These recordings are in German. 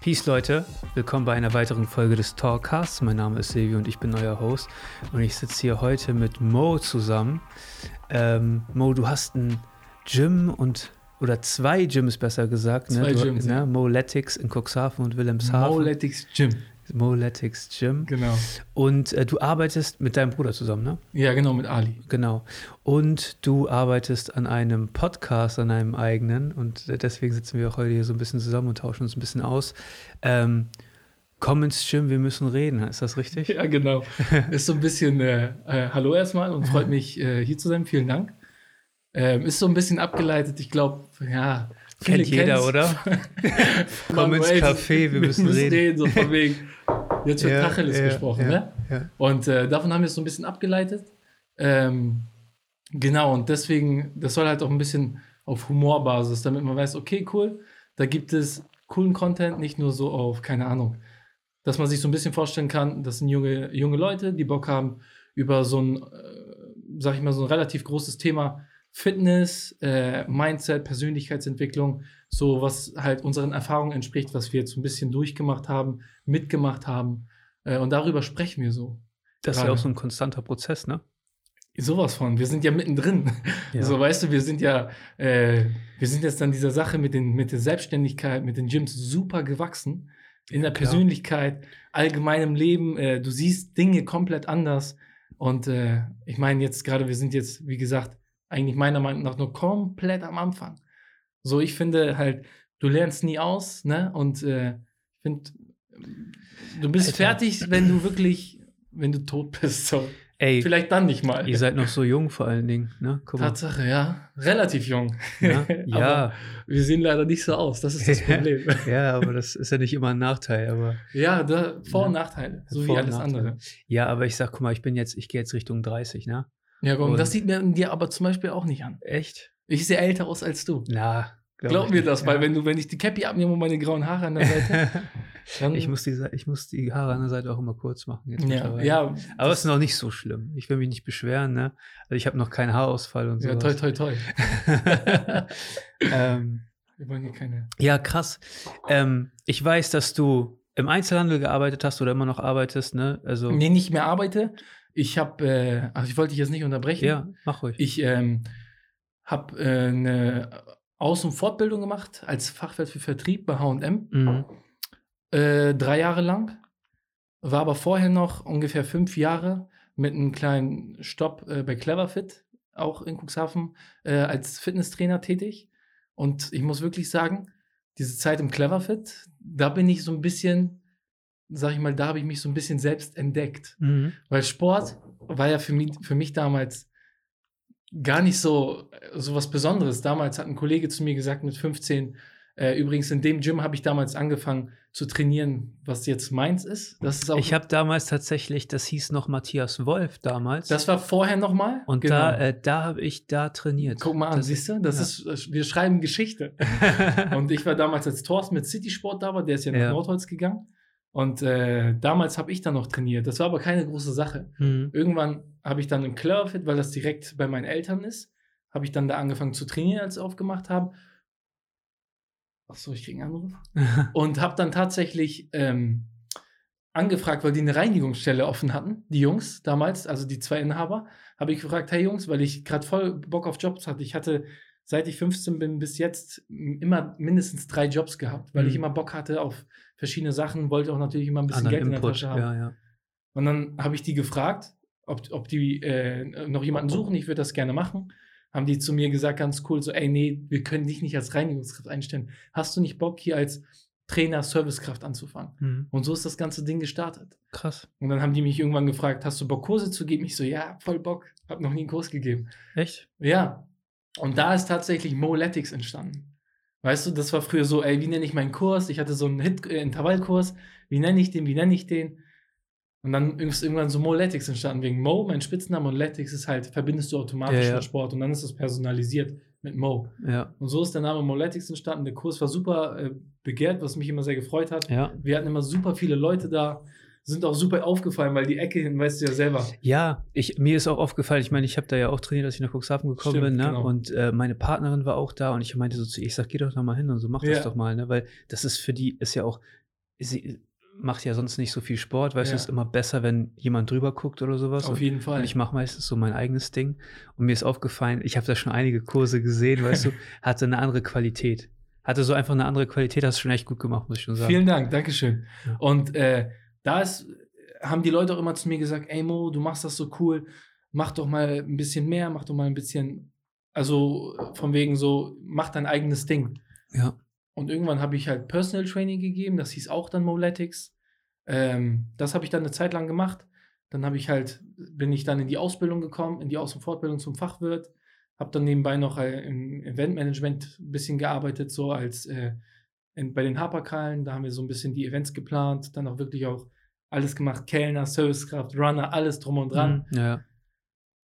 Peace Leute, willkommen bei einer weiteren Folge des Talkcasts. Mein Name ist Silvi und ich bin euer Host und ich sitze hier heute mit Mo zusammen. Ähm, Mo, du hast ein Gym und oder zwei Gyms besser gesagt, ne? Zwei du, Gyms, ne? Moletics in Cuxhaven und Wilhelmshaven. Moletics Gym. Moletics Gym. Genau. Und äh, du arbeitest mit deinem Bruder zusammen, ne? Ja, genau, mit Ali. Genau. Und du arbeitest an einem Podcast, an einem eigenen. Und deswegen sitzen wir auch heute hier so ein bisschen zusammen und tauschen uns ein bisschen aus. Ähm, komm ins Gym, wir müssen reden. Ist das richtig? Ja, genau. ist so ein bisschen äh, äh, Hallo erstmal und freut mich, äh, hier zu sein. Vielen Dank. Ähm, ist so ein bisschen abgeleitet, ich glaube, ja. Kennt jeder, oder? komm ins Café, wir müssen reden. so von wegen. Jetzt wird Ja, Tacheles ja, gesprochen, ja, ne? ja. Und äh, davon haben wir es so ein bisschen abgeleitet. Ähm, genau, und deswegen, das soll halt auch ein bisschen auf Humorbasis, damit man weiß, okay, cool, da gibt es coolen Content, nicht nur so auf, keine Ahnung, dass man sich so ein bisschen vorstellen kann, das sind junge, junge Leute, die Bock haben, über so ein, äh, sag ich mal, so ein relativ großes Thema Fitness, äh, Mindset, Persönlichkeitsentwicklung, so was halt unseren Erfahrungen entspricht, was wir jetzt so ein bisschen durchgemacht haben, mitgemacht haben. Äh, und darüber sprechen wir so. Das ist ja Gerade. auch so ein konstanter Prozess, ne? Sowas von. Wir sind ja mittendrin. Ja. So, weißt du, wir sind ja, äh, wir sind jetzt an dieser Sache mit, den, mit der Selbstständigkeit, mit den Gyms super gewachsen. In der klar. Persönlichkeit, allgemeinem Leben. Äh, du siehst Dinge komplett anders. Und äh, ich meine, jetzt gerade, wir sind jetzt, wie gesagt, eigentlich meiner Meinung nach nur komplett am Anfang. So, ich finde halt, du lernst nie aus, ne? Und äh, ich finde, du bist Alter. fertig, wenn du wirklich, wenn du tot bist. So. Ey, Vielleicht dann nicht mal. ihr seid noch so jung vor allen Dingen, ne? Guck mal. Tatsache, ja. Relativ jung. Ja, Aber ja. wir sehen leider nicht so aus. Das ist das Problem. ja, aber das ist ja nicht immer ein Nachteil, aber ja, da, Vor- und Ja. Nachteile. So Vor- wie alles andere. ja, aber ich sag, guck mal, ich bin jetzt, ich gehe jetzt Richtung 30, ne? Ja, komm, Und- das sieht mir dir aber zum Beispiel auch nicht an. Echt? Ich sehe älter aus als du. Na, Glaub, ich mir das, weil Ja. wenn du, wenn ich die Cappy abnehme und meine grauen Haare an der Seite, dann. ich, muss die, ich muss die Haare an der Seite auch immer kurz machen. Jetzt ja, ja, Aber es ist noch nicht so schlimm. Ich will mich nicht beschweren, ne? Also ich habe noch keinen Haarausfall und so. ja, toi, toi, toi. ähm, Wir wollen hier keine. ja, krass. Ähm, ich weiß, dass du im Einzelhandel gearbeitet hast oder immer noch arbeitest, ne? Also, Nee, nicht mehr arbeite. Ich habe, äh, also ich wollte dich jetzt nicht unterbrechen. ja, mach ruhig. Ich ähm, habe äh, eine Aus- und Fortbildung gemacht als Fachwirt für Vertrieb bei HM. Mhm. Äh, drei Jahre lang. War aber vorher noch ungefähr fünf Jahre mit einem kleinen Stopp äh, bei Cleverfit, auch in Cuxhaven, äh, als Fitnesstrainer tätig. Und ich muss wirklich sagen, diese Zeit im Cleverfit, da bin ich so ein bisschen, sag ich mal, da habe ich mich so ein bisschen selbst entdeckt. Mhm. Weil Sport war ja für mich, für mich damals gar nicht so, so was Besonderes. Damals hat ein Kollege zu mir gesagt mit 15, äh, übrigens in dem Gym habe ich damals angefangen zu trainieren, was jetzt meins ist. Das ist auch, Ich habe damals tatsächlich, das hieß noch Matthias Wolf damals. das war vorher nochmal. und da, äh, da habe ich da trainiert. Guck mal an, Das- siehst du? Das ja. ist, wir schreiben Geschichte. Und ich war damals als Thorsten mit City Sport da war, der ist ja nach Ja. Nordholz gegangen. Und äh, damals habe ich dann noch trainiert. Das war aber keine große Sache. Mhm. Irgendwann habe ich dann im Cleverfit, weil das direkt bei meinen Eltern ist, habe ich dann da angefangen zu trainieren, als sie aufgemacht haben. Ach so, ich kriege einen Anruf. Und habe dann tatsächlich ähm, angefragt, weil die eine Reinigungsstelle offen hatten, die Jungs damals, also die zwei Inhaber, habe ich gefragt, hey Jungs, weil ich gerade voll Bock auf Jobs hatte. Ich hatte, seit ich 15 bin bis jetzt, immer mindestens drei Jobs gehabt, weil Mhm. ich immer Bock hatte auf verschiedene Sachen, wollte auch natürlich immer ein bisschen Anderen Geld in der Input, Tasche haben. ja, ja. Und dann habe ich die gefragt, ob, ob die äh, noch jemanden suchen. Ich würde das gerne machen. Haben die zu mir gesagt, ganz cool, so, ey, nee, wir können dich nicht als Reinigungskraft einstellen. Hast du nicht Bock, hier als Trainer Servicekraft anzufangen? Mhm. Und so ist das ganze Ding gestartet. Krass. Und dann haben die mich irgendwann gefragt, hast du Bock, Kurse zu geben? Ich so, ja, voll Bock. Hab noch nie einen Kurs gegeben. Echt? Ja. Und da ist tatsächlich Moletics entstanden. Weißt du, das war früher so, ey, wie nenne ich meinen Kurs? Ich hatte so einen Hit äh, Intervallkurs. Wie nenne ich den? Wie nenne ich den? Und dann ist irgendwann so Moletics entstanden wegen Mo, mein Spitzname und Letics ist halt, verbindest du automatisch Ja, ja. mit Sport und dann ist es personalisiert mit Mo. Ja. Und so ist der Name Moletics entstanden. Der Kurs war super äh, begehrt, was mich immer sehr gefreut hat. Ja. Wir hatten immer super viele Leute da, sind auch super aufgefallen, weil die Ecke hin, weißt du ja selber. Ja, ich, mir ist auch aufgefallen, ich meine, ich habe da ja auch trainiert, als ich nach Cuxhaven gekommen Stimmt, bin, ne? genau. Und äh, meine Partnerin war auch da und ich meinte so zu ihr, ich sag, geh doch da mal hin und so, mach Ja. das doch mal, ne? Weil das ist für die, ist ja auch, sie macht ja sonst nicht so viel Sport, weißt du, Ja. es ist immer besser, wenn jemand drüber guckt oder sowas. Auf Und- jeden Fall. Und ich mache meistens so mein eigenes Ding. Und mir ist aufgefallen, ich habe da schon einige Kurse gesehen, weißt du, hatte eine andere Qualität. Hatte so einfach eine andere Qualität, hast du schon echt gut gemacht, muss ich schon sagen. Vielen Dank, Dankeschön. Ja. Und äh, da ist, haben die Leute auch immer zu mir gesagt, ey Mo, du machst das so cool, mach doch mal ein bisschen mehr, mach doch mal ein bisschen, also von wegen so, mach dein eigenes Ding. Ja. Und irgendwann habe ich halt Personal Training gegeben, das hieß auch dann Moletics. Ähm, das habe ich dann eine Zeit lang gemacht. Dann habe ich halt, bin ich dann in die Ausbildung gekommen, in die Aus- und Fortbildung zum Fachwirt. Habe dann nebenbei noch äh, im Eventmanagement ein bisschen gearbeitet, so als äh, in, bei den Haperkallen. Da haben wir so ein bisschen die Events geplant, dann auch wirklich auch alles gemacht: Kellner, Servicekraft, Runner, alles drum und dran Mhm. Ja.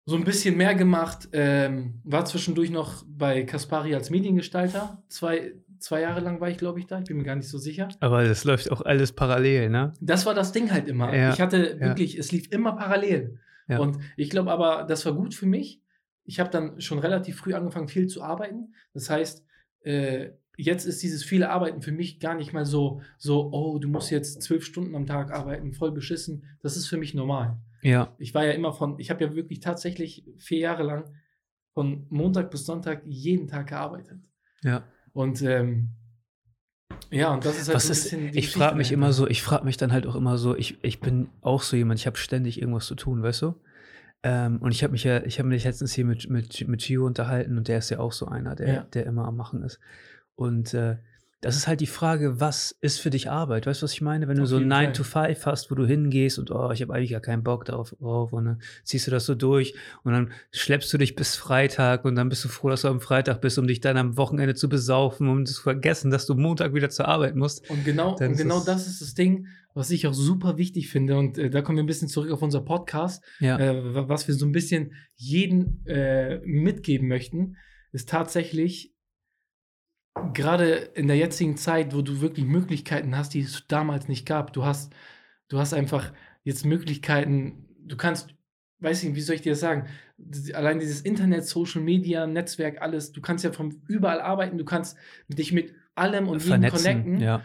so ein bisschen mehr gemacht. Ähm, war zwischendurch noch bei Kaspari als Mediengestalter. Zwei, zwei Jahre lang war ich, glaube ich, da. Ich bin mir gar nicht so sicher. Aber das läuft auch alles parallel, ne? Das war das Ding halt immer. Ja, Ich hatte ja. wirklich, es lief immer parallel. Ja. Und ich glaube aber, das war gut für mich. Ich habe dann schon relativ früh angefangen, viel zu arbeiten. Das heißt, äh, jetzt ist dieses viele Arbeiten für mich gar nicht mal so, so, oh, du musst jetzt zwölf Stunden am Tag arbeiten, voll beschissen. Das ist für mich normal. Ja. Ich war ja immer von, ich habe ja wirklich tatsächlich vier Jahre lang von Montag bis Sonntag jeden Tag gearbeitet. Ja. Und ähm, ja, und das ist halt Was so ein ist, bisschen ich frage mich immer so, ich frage mich dann halt auch immer so, ich, ich bin auch so jemand, ich habe ständig irgendwas zu tun, weißt du? Ähm, und ich habe mich ja, ich habe mich letztens hier mit, mit, mit Gio unterhalten und der ist ja auch so einer, der, Ja. der immer am Machen ist. Und äh, das ist halt die Frage, was ist für dich Arbeit? Weißt du, was ich meine? Wenn du Auf so jeden 9 Fall. to 5 hast, wo du hingehst und oh, ich habe eigentlich gar keinen Bock darauf, drauf, und dann ziehst du das so durch und dann schleppst du dich bis Freitag und dann bist du froh, dass du am Freitag bist, um dich dann am Wochenende zu besaufen, um zu vergessen, dass du Montag wieder zur Arbeit musst. Und genau, und genau es- das ist das Ding, was ich auch super wichtig finde. Und äh, da kommen wir ein bisschen zurück auf unser Podcast. Ja. äh, wa- was wir so ein bisschen jeden äh, mitgeben möchten, ist tatsächlich gerade in der jetzigen Zeit, wo du wirklich Möglichkeiten hast, die es damals nicht gab. Du hast, du hast einfach jetzt Möglichkeiten, du kannst, weiß ich nicht, wie soll ich dir das sagen? Allein dieses Internet, Social Media, Netzwerk, alles, du kannst ja von überall arbeiten, du kannst dich mit allem und jedem connecten. ja.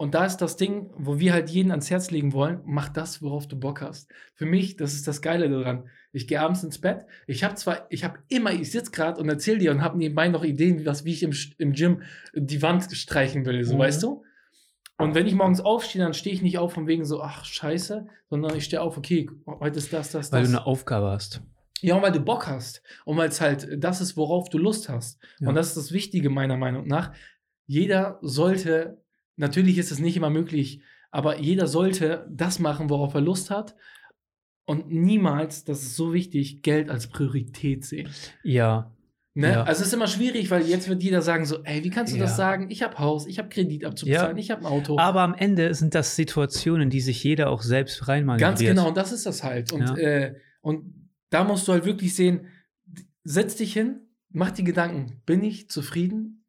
Und da ist das Ding, wo wir halt jeden ans Herz legen wollen, mach das, worauf du Bock hast. Für mich, das ist das Geile daran. Ich gehe abends ins Bett. Ich habe zwar, ich habe immer, ich sitze gerade und erzähle dir und habe nebenbei noch Ideen, wie, was, wie ich im, im Gym die Wand streichen will, so Mhm. weißt du. Und wenn ich morgens aufstehe, dann stehe ich nicht auf von wegen so, ach scheiße, sondern ich stehe auf, okay, heute ist das, das, Weil das. du eine Aufgabe hast. Ja, und weil du Bock hast. Und weil es halt das ist, worauf du Lust hast. Ja. Und das ist das Wichtige meiner Meinung nach. Jeder sollte, natürlich ist es nicht immer möglich, aber jeder sollte das machen, worauf er Lust hat. Und niemals, das ist so wichtig, Geld als Priorität sehen. Ja, Ne? Ja. Also es ist immer schwierig, weil jetzt wird jeder sagen so, ey, wie kannst du Ja. das sagen? Ich habe Haus, ich habe Kredit abzubezahlen, Ja. ich habe ein Auto. aber am Ende sind das Situationen, die sich jeder auch selbst reinmanövriert. Ganz genau, und das ist das halt. Und, äh, und da musst du halt wirklich sehen, setz dich hin, mach die Gedanken, bin ich zufrieden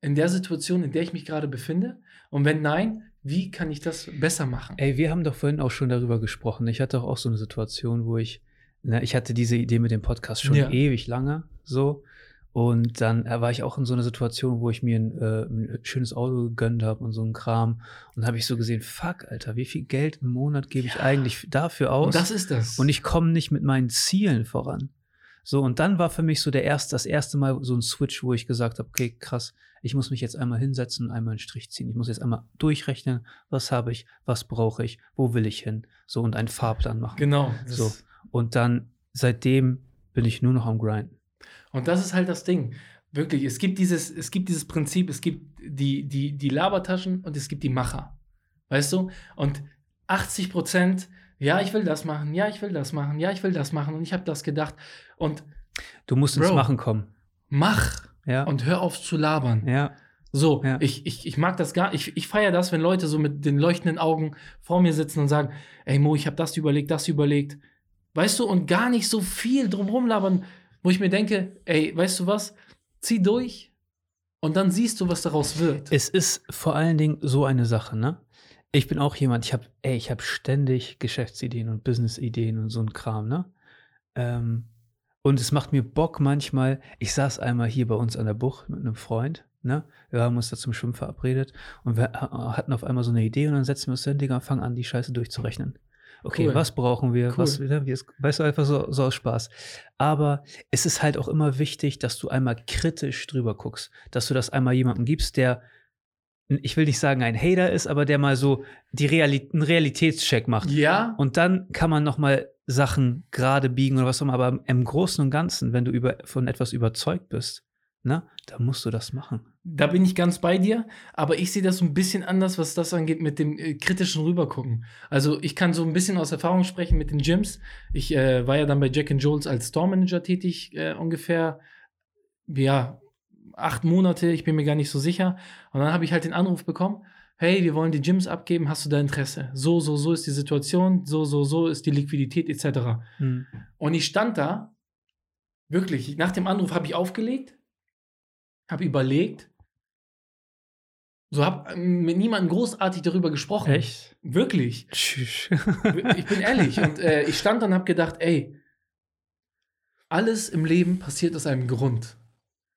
in der Situation, in der ich mich gerade befinde? Und wenn nein, wie kann ich das besser machen? Ey, wir haben doch vorhin auch schon darüber gesprochen. Ich hatte auch so eine Situation, wo ich, ne, ich hatte diese Idee mit dem Podcast schon Ja. ewig lange so. Und dann äh, war ich auch in so einer Situation, wo ich mir ein, äh, ein schönes Auto gegönnt habe und so ein Kram. Und habe ich so gesehen, fuck, Alter, wie viel Geld im Monat gebe ich Ja. eigentlich dafür aus? Und das ist das. und ich komme nicht mit meinen Zielen voran. So, und dann war für mich so der erste, das erste Mal so ein Switch, wo ich gesagt habe, okay, krass, ich muss mich jetzt einmal hinsetzen und einmal einen Strich ziehen. Ich muss jetzt einmal durchrechnen, was habe ich, was brauche ich, wo will ich hin? So, und einen Fahrplan machen. genau. So. Und dann, seitdem bin ich nur noch am Grinden. Und das ist halt das Ding. Wirklich, es gibt dieses, es gibt dieses Prinzip, es gibt die, die, die Labertaschen und es gibt die Macher. Weißt du? Und 80 Prozent, ja, ich will das machen, ja, ich will das machen, ja, ich will das machen und ich habe das gedacht. Und Du musst ins Bro. Machen kommen. mach Ja. und hör auf zu labern. ja. So, Ja. ich, ich, ich mag das gar Ich, ich feiere das, wenn Leute so mit den leuchtenden Augen vor mir sitzen und sagen: Ey Mo, ich habe das überlegt, das überlegt. Weißt du, und gar nicht so viel drumherum labern, wo ich mir denke: Ey, weißt du was? Zieh durch und dann siehst du, was daraus wird. Es ist vor allen Dingen so eine Sache, ne? Ich bin auch jemand, ich habe, ey, ich habe ständig Geschäftsideen und Businessideen und so ein Kram, ne? Ähm, Und es macht mir Bock manchmal. Ich saß einmal hier bei uns an der Bucht mit einem Freund. Ne? Wir haben uns da zum Schwimmen verabredet und wir hatten auf einmal so eine Idee und dann setzen wir uns hin, Digga, und fangen an, die Scheiße durchzurechnen. Okay, cool. was brauchen wir? Cool. Was, ne, weißt du, einfach so, so aus Spaß. Aber es ist halt auch immer wichtig, dass du einmal kritisch drüber guckst, dass du das einmal jemandem gibst, der ich will nicht sagen ein Hater ist, aber der mal so die Reali einen Realitätscheck macht. Ja. Und dann kann man noch mal Sachen gerade biegen oder was auch immer. Aber im Großen und Ganzen, wenn du über, von etwas überzeugt bist, ne, dann musst du das machen. Da bin ich ganz bei dir, aber ich sehe das so ein bisschen anders, was das angeht mit dem äh, kritischen Rübergucken. Also ich kann so ein bisschen aus Erfahrung sprechen mit den Gyms. Ich äh, war ja dann bei Jack and Jones als Store Manager tätig, äh, ungefähr, ja, acht Monate, ich bin mir gar nicht so sicher. Und dann habe ich halt den Anruf bekommen, hey, wir wollen die Gyms abgeben, hast du da Interesse? So, so, so ist die Situation, so, so, so ist die Liquidität etc. Mhm. Und ich stand da, wirklich, nach dem Anruf habe ich aufgelegt, habe überlegt, so habe mit niemandem großartig darüber gesprochen. Echt? Wirklich. ich bin ehrlich. Und äh, ich stand dann und habe gedacht, ey, alles im Leben passiert aus einem Grund.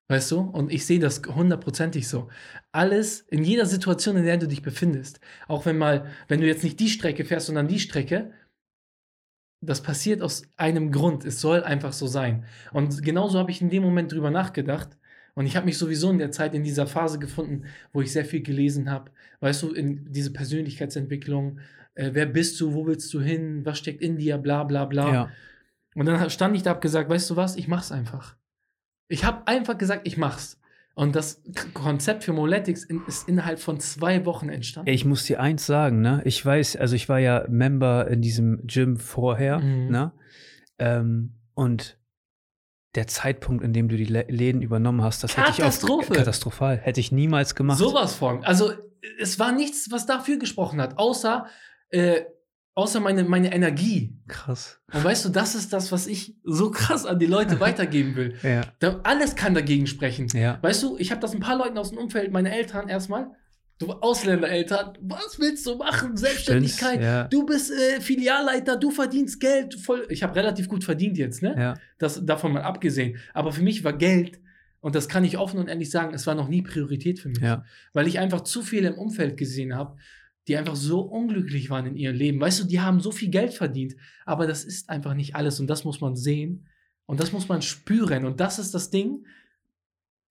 Weißt du? Und ich sehe das hundertprozentig so. Alles, in jeder Situation, in der du dich befindest, auch wenn mal, wenn du jetzt nicht die Strecke fährst, sondern die Strecke, das passiert aus einem Grund. Es soll einfach so sein. Und genauso habe ich in dem Moment drüber nachgedacht. Und ich habe mich sowieso in der Zeit in dieser Phase gefunden, wo ich sehr viel gelesen habe. Weißt du, in diese Persönlichkeitsentwicklung. Äh, wer bist du? Wo willst du hin? Was steckt in dir? Bla, bla, bla. Ja. Und dann stand ich da, habe gesagt, weißt du was? Ich mach's einfach. Ich habe einfach gesagt, ich mach's. Und das Konzept für Moletics ist innerhalb von zwei Wochen entstanden. Ich muss dir eins sagen, ne? Ich weiß, also ich war ja Member in diesem Gym vorher, mhm. ne? Ähm, und der Zeitpunkt, in dem du die Läden übernommen hast, das hätte ich auch katastrophal, hätte ich niemals gemacht. Sowas von. Also es war nichts, was dafür gesprochen hat, außer äh, außer meine, meine Energie. Krass. Und weißt du, das ist das, was ich so krass an die Leute weitergeben will. ja. Da, alles kann dagegen sprechen. Ja. Weißt du, ich habe das ein paar Leuten aus dem Umfeld, meine Eltern erstmal. Du Ausländereltern, was willst du machen? Selbstständigkeit. Ja. Du bist äh, Filialleiter, du verdienst Geld. Voll. Ich habe relativ gut verdient jetzt, ne? Ja. Das davon mal abgesehen. Aber für mich war Geld, und das kann ich offen und ehrlich sagen, es war noch nie Priorität für mich. Ja. Weil ich einfach zu viel im Umfeld gesehen habe, die einfach so unglücklich waren in ihrem Leben. Weißt du, die haben so viel Geld verdient, aber das ist einfach nicht alles und das muss man sehen und das muss man spüren und das ist das Ding,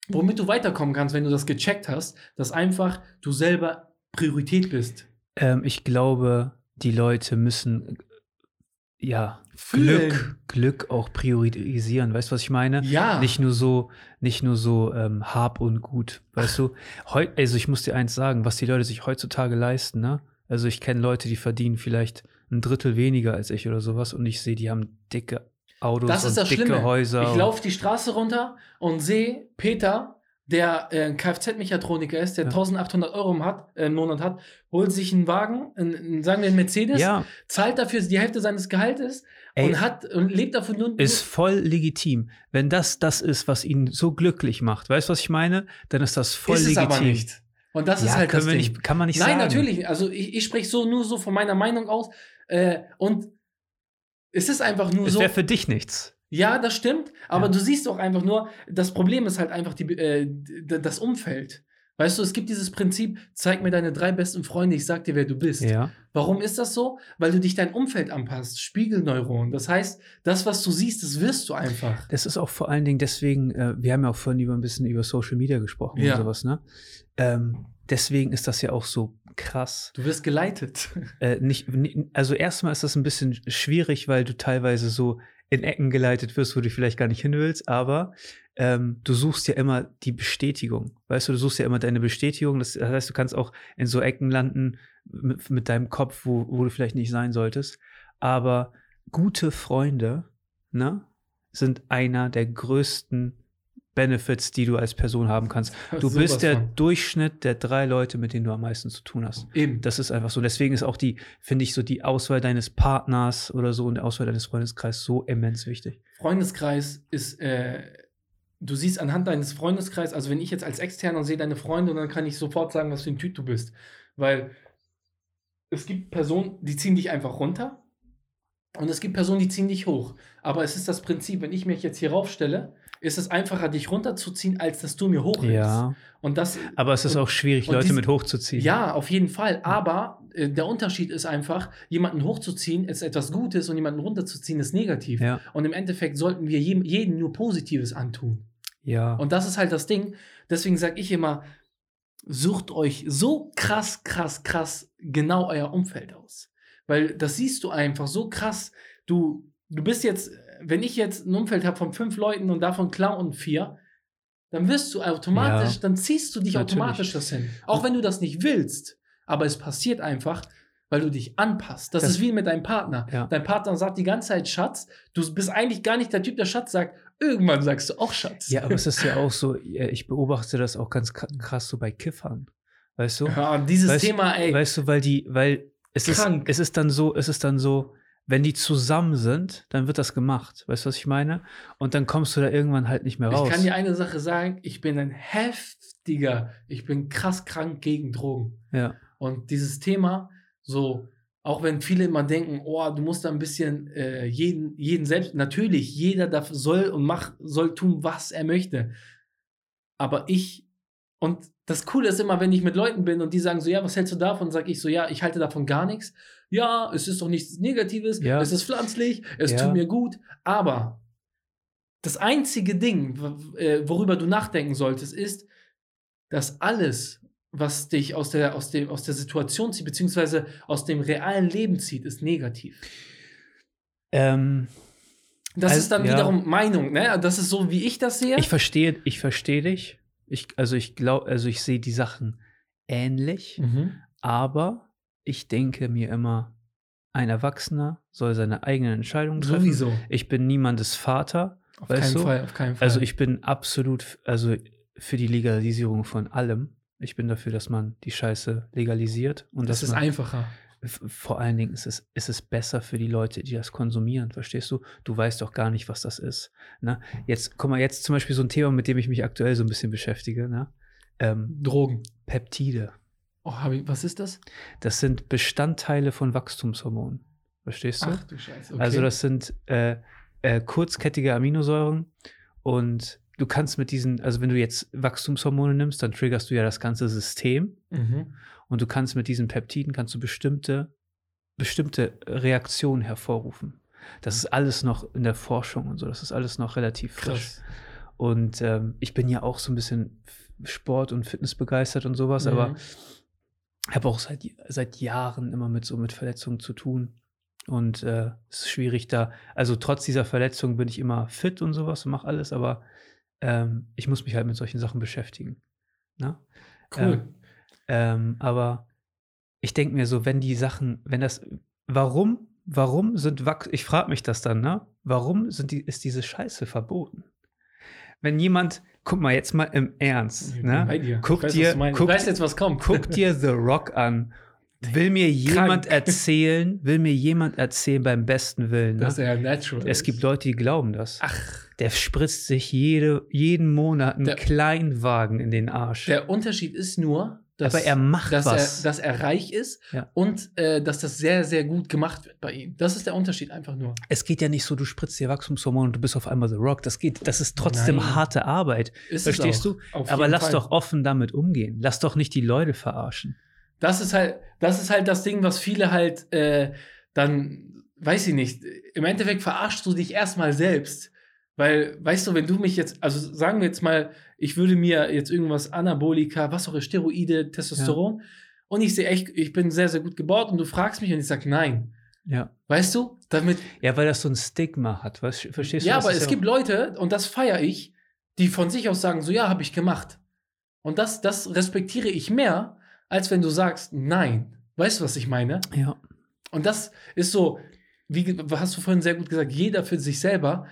womit du weiterkommen kannst, wenn du das gecheckt hast, dass einfach du selber Priorität bist. Ähm, ich glaube, die Leute müssen ja, Fühlen. Glück, Glück auch priorisieren. Weißt du, was ich meine? Ja. Nicht nur so, nicht nur so ähm, Hab und Gut. Weißt du? Heu also ich muss dir eins sagen, was die Leute sich heutzutage leisten, ne? Also ich kenne Leute, die verdienen vielleicht ein Drittel weniger als ich oder sowas und ich sehe, die haben dicke Autos das ist und das dicke Schlimme. Häuser. Ich laufe die Straße runter und sehe Peter der äh, Kfz-Mechatroniker ist, der ja. 1800 Euro hat, äh, im Monat hat, holt sich einen Wagen, einen, sagen wir einen Mercedes, ja. zahlt dafür die Hälfte seines Gehaltes Ey, und hat und lebt davon nur. Ist voll legitim. Wenn das das ist, was ihn so glücklich macht, weißt du, was ich meine? Dann ist das voll ist legitim. Ist aber nicht. Und das ja, ist halt das Ding. Nicht, kann man nicht Nein, sagen. Nein, natürlich. Also ich, ich spreche so nur so von meiner Meinung aus. Äh, und es ist einfach nur es so. Es wäre für dich nichts. Ja, das stimmt. Aber ja. du siehst auch einfach nur, das Problem ist halt einfach die, äh, das Umfeld. Weißt du, es gibt dieses Prinzip, zeig mir deine drei besten Freunde, ich sag dir, wer du bist. Ja. Warum ist das so? Weil du dich dein Umfeld anpasst, Spiegelneuronen. Das heißt, das, was du siehst, das wirst du einfach. Das ist auch vor allen Dingen deswegen, äh, wir haben ja auch vorhin über ein bisschen über Social Media gesprochen ja. und sowas, ne? Ähm, deswegen ist das ja auch so krass. Du wirst geleitet. Äh, nicht, also erstmal ist das ein bisschen schwierig, weil du teilweise so in Ecken geleitet wirst, wo du vielleicht gar nicht hin willst, aber ähm, du suchst ja immer die Bestätigung. Weißt du, du suchst ja immer deine Bestätigung. Das heißt, du kannst auch in so Ecken landen mit, mit deinem Kopf, wo, wo du vielleicht nicht sein solltest. Aber gute Freunde, ne, sind einer der größten Benefits, die du als Person haben kannst. Du bist der von. Durchschnitt der drei Leute, mit denen du am meisten zu tun hast. Eben. Das ist einfach so. Deswegen ist auch die, finde ich, so die Auswahl deines Partners oder so und der Auswahl deines Freundeskreises so immens wichtig. Freundeskreis ist, äh, du siehst anhand deines Freundeskreises, also wenn ich jetzt als Externer sehe deine Freunde, dann kann ich sofort sagen, was für ein Typ du bist. Weil es gibt Personen, die ziehen dich einfach runter Und es gibt Personen, die ziehen dich hoch. Aber es ist das Prinzip, wenn ich mich jetzt hier raufstelle, ist es einfacher, dich runterzuziehen, als dass du mir hochhältst. Ja. Und das, Aber es ist und, auch schwierig, Leute dies- mit hochzuziehen. ja, auf jeden Fall. Aber äh, der Unterschied ist einfach, jemanden hochzuziehen ist etwas Gutes und jemanden runterzuziehen ist negativ. Ja. Und im Endeffekt sollten wir jedem, jedem nur Positives antun. Ja. Und das ist halt das Ding. Deswegen sage ich immer, sucht euch so krass, krass, krass genau euer Umfeld aus. Weil das siehst du einfach so krass. Du, du bist jetzt, wenn ich jetzt ein Umfeld habe von fünf Leuten und davon klauen vier, dann wirst du automatisch, Ja. dann ziehst du dich Natürlich. automatisch das hin. Auch wenn du das nicht willst. Aber es passiert einfach, weil du dich anpasst. Das, Das- ist wie mit deinem Partner. Ja. Dein Partner sagt die ganze Zeit Schatz. Du bist eigentlich gar nicht der Typ, der Schatz sagt. Irgendwann sagst du auch Schatz. Ja, aber es ist ja auch so, ich beobachte das auch ganz kra- krass so bei Kiffern. Weißt du? Ja, dieses Weißt- Thema, ey. Weißt du, weil die, weil es ist, Krank. es ist dann so, es ist dann so, wenn die zusammen sind, dann wird das gemacht. Weißt du, was ich meine? Und dann kommst du da irgendwann halt nicht mehr raus. Ich kann dir eine Sache sagen, ich bin ein heftiger, ich bin krass krank gegen Drogen. ja. Und dieses Thema, so, auch wenn viele immer denken, oh, du musst da ein bisschen äh, jeden, jeden selbst, natürlich, jeder darf, soll und mach, soll tun, was er möchte. Aber ich, und das Coole ist immer, wenn ich mit Leuten bin und die sagen so, ja, was hältst du davon? Sag ich so, ja, ich halte davon gar nichts. Ja, es ist doch nichts Negatives, Ja. es ist pflanzlich, es Ja. tut mir gut, aber das einzige Ding, äh, worüber du nachdenken solltest, ist, dass alles, was dich aus der, aus dem, aus der Situation zieht, beziehungsweise aus dem realen Leben zieht, ist negativ. Ähm, Das Also, ist dann ja. wiederum Meinung, ne? Das ist so, wie ich das sehe. ich verstehe, ich verstehe dich. Ich, also ich glaube, also ich sehe die Sachen ähnlich, Mhm. aber ich denke mir immer, ein Erwachsener soll seine eigenen Entscheidungen treffen. Sowieso. Ich bin niemandes Vater. Auf keinen du? Fall, auf keinen Fall. Also ich bin absolut, also für die Legalisierung von allem. Ich bin dafür, dass man die Scheiße legalisiert und das ist man, einfacher. Vor allen Dingen ist es, ist es besser für die Leute, die das konsumieren, verstehst du? Du weißt doch gar nicht, was das ist. Ne? Jetzt, guck mal, jetzt zum Beispiel so ein Thema, mit dem ich mich aktuell so ein bisschen beschäftige, ne? Ähm, Drogen. Peptide. Oh, ich, was ist das? Das sind Bestandteile von Wachstumshormonen. Verstehst du? Ach du Scheiße. Okay. Also das sind äh, äh, kurzkettige Aminosäuren und du kannst mit diesen, also wenn du jetzt Wachstumshormone nimmst, dann triggerst du ja das ganze System Mhm. Und du kannst mit diesen Peptiden kannst du bestimmte bestimmte Reaktionen hervorrufen. Das ist alles noch in der Forschung und so, das ist alles noch relativ frisch. Krass. Und ähm, ich bin ja auch so ein bisschen Sport und Fitness begeistert und sowas, aber Mhm. habe auch seit, seit Jahren immer mit so mit Verletzungen zu tun. Und äh, es ist schwierig da, also trotz dieser Verletzung bin ich immer fit und sowas und mache alles, aber ähm, ich muss mich halt mit solchen Sachen beschäftigen. Ne? Cool. Ähm, aber ich denke mir so, wenn die Sachen, wenn das, warum, warum sind Wachs, ich frage mich das dann, ne? Warum sind die, ist diese Scheiße verboten? Wenn jemand, guck mal jetzt mal im Ernst, ne? Guck weiß, dir- guck- weiß jetzt, was kommt. Guck dir The Rock an. Will mir jemand Krank. erzählen, will mir jemand erzählen beim besten Willen. Ne? dass er natural Es gibt Leute, die glauben das. Ach, Der spritzt sich jede, jeden Monat einen Der- Kleinwagen in den Arsch. der Unterschied ist nur, dass, Aber er macht dass, was. Er, dass er reich ist Ja. und äh, dass das sehr, sehr gut gemacht wird bei ihm. Das ist der Unterschied einfach nur. es geht ja nicht so, du spritzt dir Wachstumshormone und du bist auf einmal The Rock. Das geht, das ist trotzdem Nein. harte Arbeit. Ist Verstehst du? Aber lass Fall. doch offen damit umgehen. Lass doch nicht die Leute verarschen. Das ist halt, das ist halt das Ding, was viele halt äh, dann, weiß ich nicht, im Endeffekt verarschst du dich erstmal selbst. Weil, weißt du, wenn du mich jetzt, also sagen wir jetzt mal, ich würde mir jetzt irgendwas Anabolika, was auch immer, Steroide, Testosteron, und ich sehe echt, ich bin sehr, sehr gut gebaut und du fragst mich und ich sage nein. Ja. Weißt du? Damit, Ja, weil das so ein Stigma hat. Was, verstehst du? ja, aber es ja- gibt Leute, und das feiere ich, die von sich aus sagen, so ja, habe ich gemacht. Und das, das respektiere ich mehr, als wenn du sagst, nein. Weißt du, was ich meine? Ja. Und das ist so, wie hast du vorhin sehr gut gesagt, jeder für sich selber.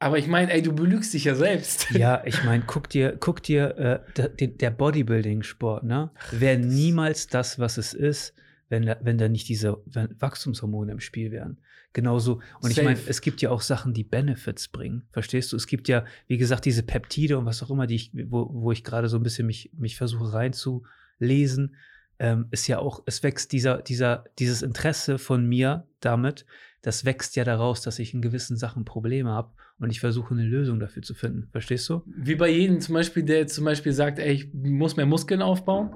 Aber ich meine, ey, du belügst dich ja selbst. Ja, ich meine, guck dir, guck dir äh, der, der Bodybuilding-Sport, ne? Wäre niemals das, was es ist, wenn da, wenn da nicht diese Wachstumshormone im Spiel wären. Genauso. Und ich Safe. meine, es gibt ja auch Sachen, die Benefits bringen. Verstehst du? Es gibt ja, wie gesagt, diese Peptide und was auch immer, die ich, wo, wo ich gerade so ein bisschen mich, mich versuche reinzulesen, ähm, ist ja auch, es wächst dieser, dieser, dieses Interesse von mir damit, das wächst ja daraus, dass ich in gewissen Sachen Probleme habe und ich versuche eine Lösung dafür zu finden. Verstehst du? Wie bei jedem zum Beispiel, der zum Beispiel sagt, ey, ich muss mehr Muskeln aufbauen.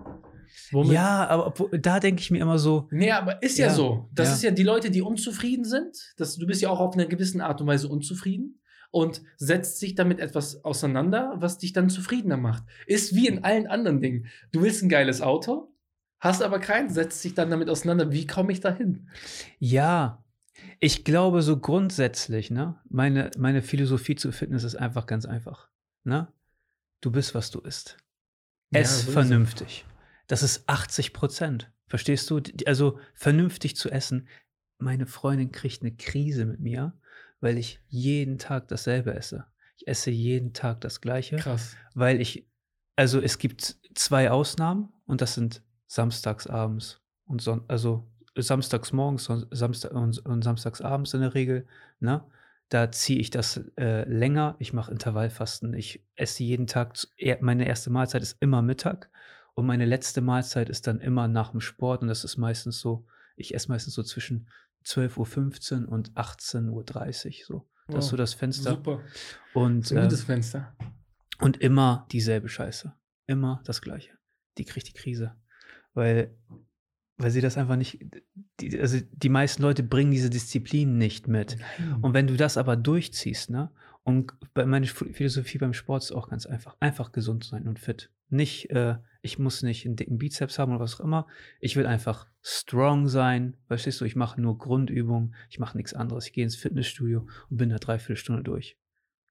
Womit Ja, aber da denke ich mir immer so, Nee, aber ist ja, Ja, so. Das ja. ist ja die Leute, die unzufrieden sind. Das, du bist ja auch auf eine gewisse Art und Weise unzufrieden und setzt sich damit etwas auseinander, was dich dann zufriedener macht. Ist wie in allen anderen Dingen. Du willst ein geiles Auto, hast aber keins, setzt dich dann damit auseinander. Wie komme ich da hin? ja, ich glaube so grundsätzlich, ne, meine, meine Philosophie zu Fitness ist einfach ganz einfach. Ne? Du bist, was du isst. Ess es. vernünftig. Das ist 80 Prozent. Verstehst du? Also vernünftig zu essen. Meine Freundin kriegt eine Krise mit mir, weil ich jeden Tag dasselbe esse. Ich esse jeden Tag das Gleiche, Krass. weil ich, also es gibt zwei Ausnahmen und das sind samstags abends und son also samstags morgens und, Samstag und, und samstags abends in der Regel. Ne? Da ziehe ich das äh, länger. Ich mache Intervallfasten. Ich esse jeden Tag. Meine erste Mahlzeit ist immer Mittag und meine letzte Mahlzeit ist dann immer nach dem Sport und das ist meistens so, ich esse meistens so zwischen 12.15 Uhr und 18.30 Uhr. So. Das ist so Wow. das Fenster. Super. Und, Das ein äh, gutes Fenster. und immer dieselbe Scheiße. Immer das Gleiche. Die kriegt die Krise. Weil, weil sie das einfach nicht. Die, also die meisten Leute bringen diese Disziplin nicht mit. Und wenn du das aber durchziehst, ne? Und bei meine Philosophie beim Sport ist auch ganz einfach. Einfach gesund sein und fit. Nicht, äh, ich muss nicht einen dicken Bizeps haben oder was auch immer. Ich will einfach strong sein. Verstehst du? Ich mache nur Grundübungen. Ich mache nichts anderes. Ich gehe ins Fitnessstudio und bin da dreiviertel Stunde durch.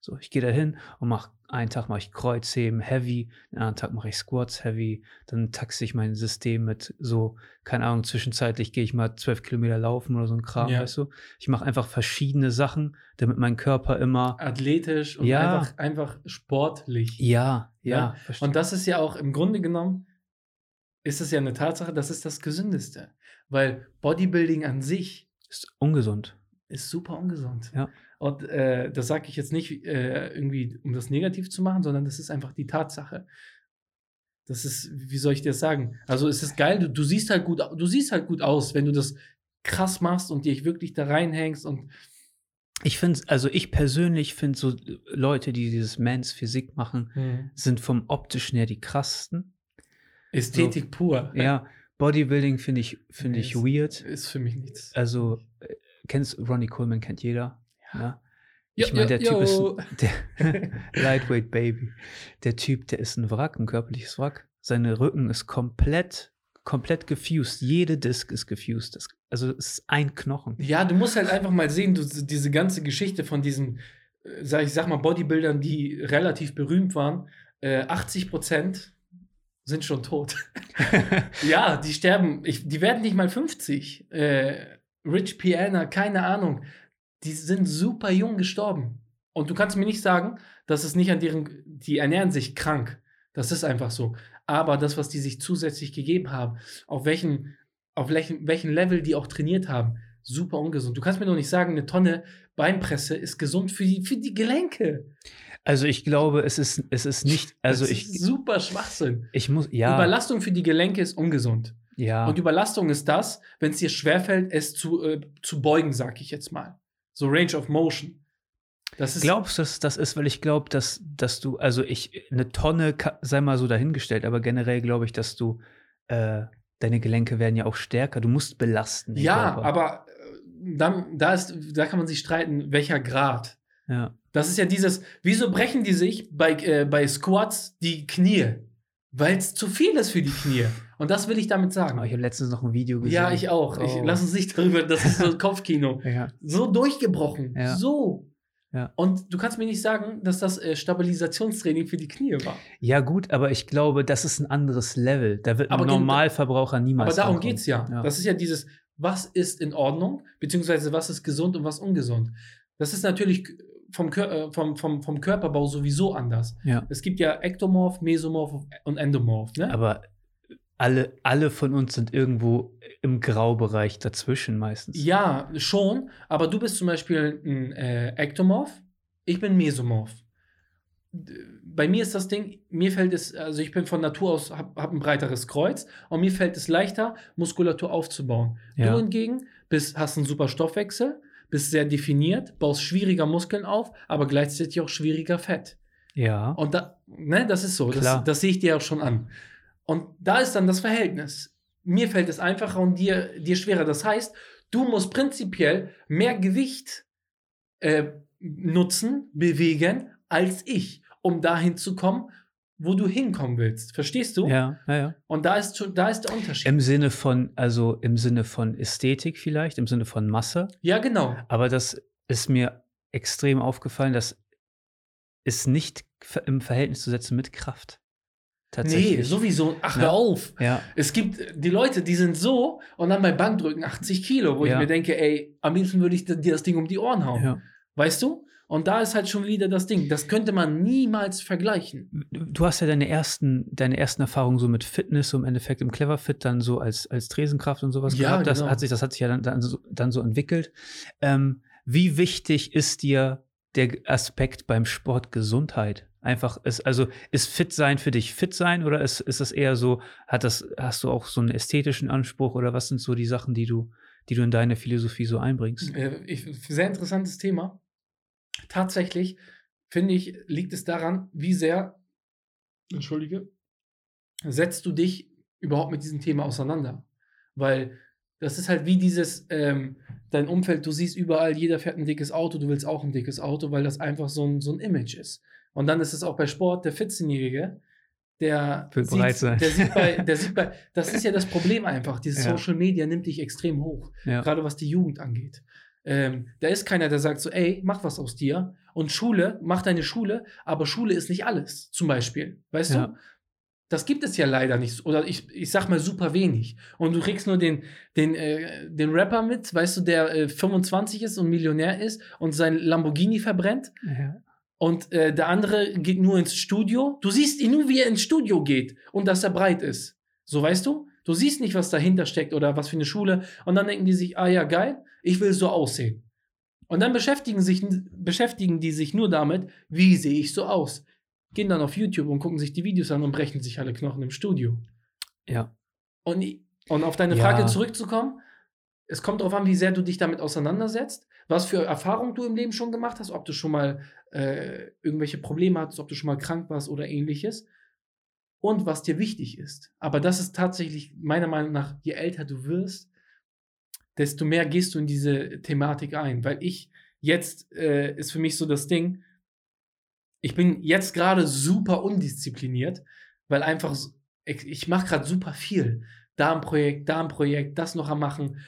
So, ich gehe da hin und mache einen Tag mache ich Kreuzheben heavy, den anderen Tag mache ich Squats heavy, dann taxe ich mein System mit so, keine Ahnung, zwischenzeitlich gehe ich mal zwölf Kilometer laufen oder so ein Kram, Ja. weißt du? Ich mache einfach verschiedene Sachen, damit mein Körper immer, Athletisch und Ja. einfach, einfach sportlich. ja, ja, Ja, verstehe. Und das ist ja auch im Grunde genommen, ist es ja eine Tatsache, das ist das Gesündeste. Weil Bodybuilding an sich ist ungesund. ist super ungesund. Ja. Und äh, das sage ich jetzt nicht äh, irgendwie, um das negativ zu machen, sondern das ist einfach die Tatsache. Das ist, wie soll ich dir das sagen? Also es ist geil, du, du siehst halt gut, du siehst halt gut aus, wenn du das krass machst und dich wirklich da reinhängst und Ich finde, also ich persönlich finde so Leute, die dieses Mans Physik machen, sind vom optischen her die krassesten. Ästhetik pur. Ja, Bodybuilding finde ich, finde Nee, ich ist- weird. Ist für mich nichts. Also, äh, kennst Ronnie Coleman kennt jeder. Ne? Jo, Ich meine, der Typ jo. ist ein, der, Lightweight Baby. Der Typ, der ist ein Wrack, ein körperliches Wrack. Seine Rücken ist komplett, komplett gefused. Jede Disc ist gefused. Also es ist ein Knochen. Ja, du musst halt einfach mal sehen, du, diese ganze Geschichte von diesen, äh, sag ich sag mal, Bodybuildern, die relativ berühmt waren, äh, 80 Prozent sind schon tot. ja, die sterben, ich, die werden nicht mal 50. Äh, Rich Piana, keine Ahnung. Die sind super jung gestorben. Und du kannst mir nicht sagen, dass es nicht an deren, die ernähren sich krank. Das ist einfach so. Aber das, was die sich zusätzlich gegeben haben, auf welchen, auf welchen, welchen Level die auch trainiert haben, super ungesund. Du kannst mir doch nicht sagen, eine Tonne Beinpresse ist gesund für die, für die Gelenke. Also ich glaube, es ist, es ist nicht, also das ich, ist super Schwachsinn. ich muss, ja, Überlastung für die Gelenke ist ungesund. ja. Und Überlastung ist das, wenn es dir schwerfällt, es zu, äh, zu beugen, sag ich jetzt mal. So Range of Motion. Glaubst du, dass das ist, weil ich glaube, dass, dass du, also ich, eine Tonne sei mal so dahingestellt, aber generell glaube ich, dass du, äh, deine Gelenke werden ja auch stärker. Du musst belasten. ja, Körper. aber äh, dann, da, ist, da kann man sich streiten, welcher Grad. Ja. Das ist ja dieses, wieso brechen die sich bei, äh, bei Squats die Knie? Weil es zu viel ist für die Knie. Und das will ich damit sagen. Aber ich habe letztens noch ein Video gesehen. ja, ich auch. Ich, Oh. lass uns nicht darüber, das ist so ein Kopfkino. Ja. So durchgebrochen. Ja. So. Ja. Und du kannst mir nicht sagen, dass das äh, Stabilisationstraining für die Knie war. ja, gut, aber ich glaube, das ist ein anderes Level. Da wird ein Aber gen- Normalverbraucher niemals. Aber darum geht es ja. Ja. Das ist ja dieses, was ist in Ordnung, beziehungsweise was ist gesund und was ungesund. Das ist natürlich vom, äh, vom, vom, vom Körperbau sowieso anders. Ja. Es gibt ja Ektomorph, Mesomorph und Endomorph. Ne? Aber alle, alle von uns sind irgendwo im Graubereich dazwischen meistens. Ja, schon, aber du bist zum Beispiel ein äh, Ektomorph, ich bin Mesomorph. Bei mir ist das Ding, mir fällt es, also ich bin von Natur aus, habe hab ein breiteres Kreuz und mir fällt es leichter, Muskulatur aufzubauen. Ja. Du hingegen bist, hast einen super Stoffwechsel, bist sehr definiert, baust schwieriger Muskeln auf, aber gleichzeitig auch schwieriger Fett. Ja. Und da, ne, das ist so, das, Klar. das sehe ich dir auch schon an. Und da ist dann das Verhältnis. Mir fällt es einfacher und dir, dir schwerer. Das heißt, du musst prinzipiell mehr Gewicht äh, nutzen, bewegen, als ich, um dahin zu kommen, wo du hinkommen willst. Verstehst du? ja, ja, ja. Und da ist schon, da ist der Unterschied. Im Sinne von, also im Sinne von Ästhetik vielleicht, im Sinne von Masse. ja, genau. Aber das ist mir extrem aufgefallen, das ist nicht im Verhältnis zu setzen mit Kraft. Tatsächlich. Nee, sowieso. Ach, Ja. hör auf. Ja, Es gibt die Leute, die sind so und dann bei Bankdrücken 80 Kilo, wo Ja. ich mir denke, ey, am liebsten würde ich dir das Ding um die Ohren hauen. ja. Weißt du? Und da ist halt schon wieder das Ding. Das könnte man niemals vergleichen. Du hast ja deine ersten, deine ersten Erfahrungen so mit Fitness, so im Endeffekt im Cleverfit, dann so als, als Tresenkraft und sowas Ja, gehabt. Das genau. hat sich, das hat sich ja dann, dann, so, dann so entwickelt. Ähm, wie wichtig ist dir der Aspekt beim Sport Gesundheit? Einfach ist, also ist fit sein für dich fit sein oder ist, ist das eher so, hat das, hast du auch so einen ästhetischen Anspruch oder was sind so die Sachen, die du, die du in deine Philosophie so einbringst? Äh, ich, sehr interessantes Thema. Tatsächlich, finde ich, liegt es daran, wie sehr, entschuldige, setzt du dich überhaupt mit diesem Thema auseinander. Weil das ist halt wie dieses, ähm, dein Umfeld, du siehst überall, jeder fährt ein dickes Auto, du willst auch ein dickes Auto, weil das einfach so ein, so ein Image ist. Und dann ist es auch bei Sport, der 14-Jährige, der Will sieht, sein. der sieht bei, der sieht bei, das ist ja das Problem einfach, dieses Ja. Social Media nimmt dich extrem hoch Ja. gerade was die Jugend angeht. Ähm, da ist keiner, der sagt so, ey, mach was aus dir. Und Schule, mach deine Schule, aber Schule ist nicht alles, zum Beispiel. Weißt Ja. du? Das gibt es ja leider nicht. Oder ich, ich sag mal super wenig. Und du kriegst nur den, den, äh, den Rapper mit, weißt du, der äh, 25 ist und Millionär ist und sein Lamborghini verbrennt. Ja. Und äh, der andere geht nur ins Studio. Du siehst ihn nur, wie er ins Studio geht und dass er breit ist. So weißt du? Du siehst nicht, was dahinter steckt oder was für eine Schule. Und dann denken die sich, ah ja, geil, ich will so aussehen. Und dann beschäftigen, sich, beschäftigen die sich nur damit, wie sehe ich so aus. Gehen dann auf YouTube und gucken sich die Videos an und brechen sich alle Knochen im Studio. ja. Und, und auf deine Ja. Frage zurückzukommen, es kommt darauf an, wie sehr du dich damit auseinandersetzt, was für Erfahrungen du im Leben schon gemacht hast, ob du schon mal äh, irgendwelche Probleme hattest, ob du schon mal krank warst oder ähnliches und was dir wichtig ist. Aber das ist tatsächlich meiner Meinung nach, je älter du wirst, desto mehr gehst du in diese Thematik ein, weil ich jetzt äh, ist für mich so das Ding, ich bin jetzt gerade super undiszipliniert, weil einfach ich, ich mache gerade super viel. Da ein Projekt, da ein Projekt, das noch am machen.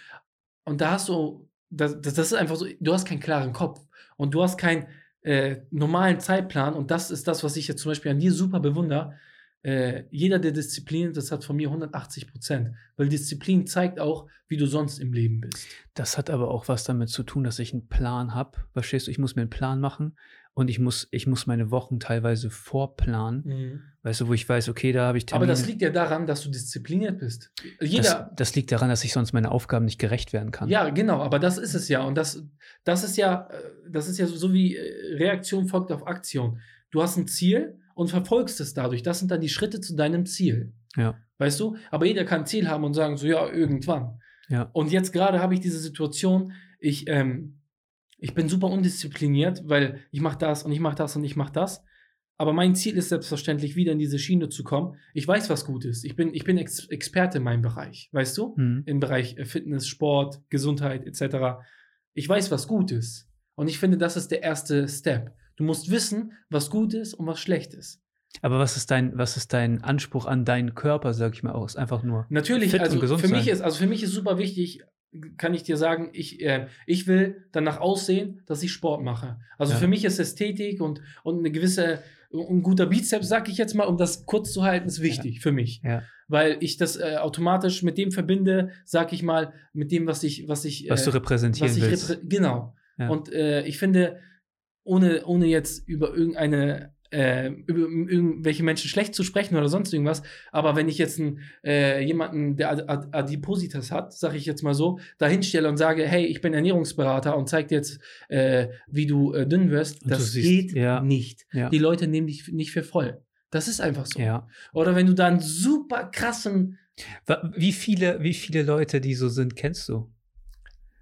Und da hast du, das, das, das ist einfach so, du hast keinen klaren Kopf und du hast keinen äh, normalen Zeitplan. Und das ist das, was ich jetzt zum Beispiel an dir super bewundere. Äh, jeder, der Disziplin ist, hat von mir 180 Prozent. Weil Disziplin zeigt auch, wie du sonst im Leben bist. Das hat aber auch was damit zu tun, dass ich einen Plan habe. Verstehst du? Ich muss mir einen Plan machen und ich muss, ich muss meine Wochen teilweise vorplanen. Weißt du, wo ich weiß, okay, da habe ich Aber Termine. das liegt ja daran, dass du diszipliniert bist. das, Jeder, das liegt daran, dass ich sonst meine Aufgaben nicht gerecht werden kann. Ja, genau, aber das ist es ja. Und das, das ist ja, äh, das ist ja so, so wie äh, Reaktion folgt auf Aktion. Du hast ein Ziel und verfolgst es dadurch. Das sind dann die Schritte zu deinem Ziel. Ja. Weißt du? Aber jeder kann ein Ziel haben und sagen, so ja, irgendwann. Ja. Und jetzt gerade habe ich diese Situation, ich, ähm, ich bin super undiszipliniert, weil ich mache das und ich mache das und ich mache das. Aber mein Ziel ist selbstverständlich, wieder in diese Schiene zu kommen. Ich weiß, was gut ist. Ich bin, ich bin Ex Experte in meinem Bereich, weißt du? Mhm. im Bereich Fitness, Sport, Gesundheit etc. Ich weiß, was gut ist. Und ich finde, das ist der erste Step. Du musst wissen, was gut ist und was schlecht ist. Aber was ist dein, was ist dein Anspruch an deinen Körper, sag ich mal aus? Einfach nur. Natürlich, Fit und also gesund für mich sein. ist, also für mich ist super wichtig, kann ich dir sagen, ich, äh, ich will danach aussehen, dass ich Sport mache. Also Ja. für mich ist Ästhetik und, und eine gewisse, ein guter Bizeps, sag ich jetzt mal, um das kurz zu halten, ist wichtig für mich. Ja. Weil ich das äh, automatisch mit dem verbinde, sag ich mal, mit dem, was ich, was ich, Was äh, du repräsentieren was ich willst. reprä- genau. Ja. Und äh, ich finde, ohne, ohne jetzt über irgendeine äh, über irgendwelche Menschen schlecht zu sprechen oder sonst irgendwas, aber wenn ich jetzt einen, äh, jemanden, der Ad Ad Adipositas hat, sage ich jetzt mal so, da hinstelle und sage, hey, ich bin Ernährungsberater und zeig dir jetzt, äh, wie du äh, dünn wirst, Und das siehst- geht ja. nicht. Ja. Die Leute nehmen dich nicht für voll. Das ist einfach so. ja. Oder wenn du da einen super krassen, Wie viele, wie viele Leute, die so sind, kennst du?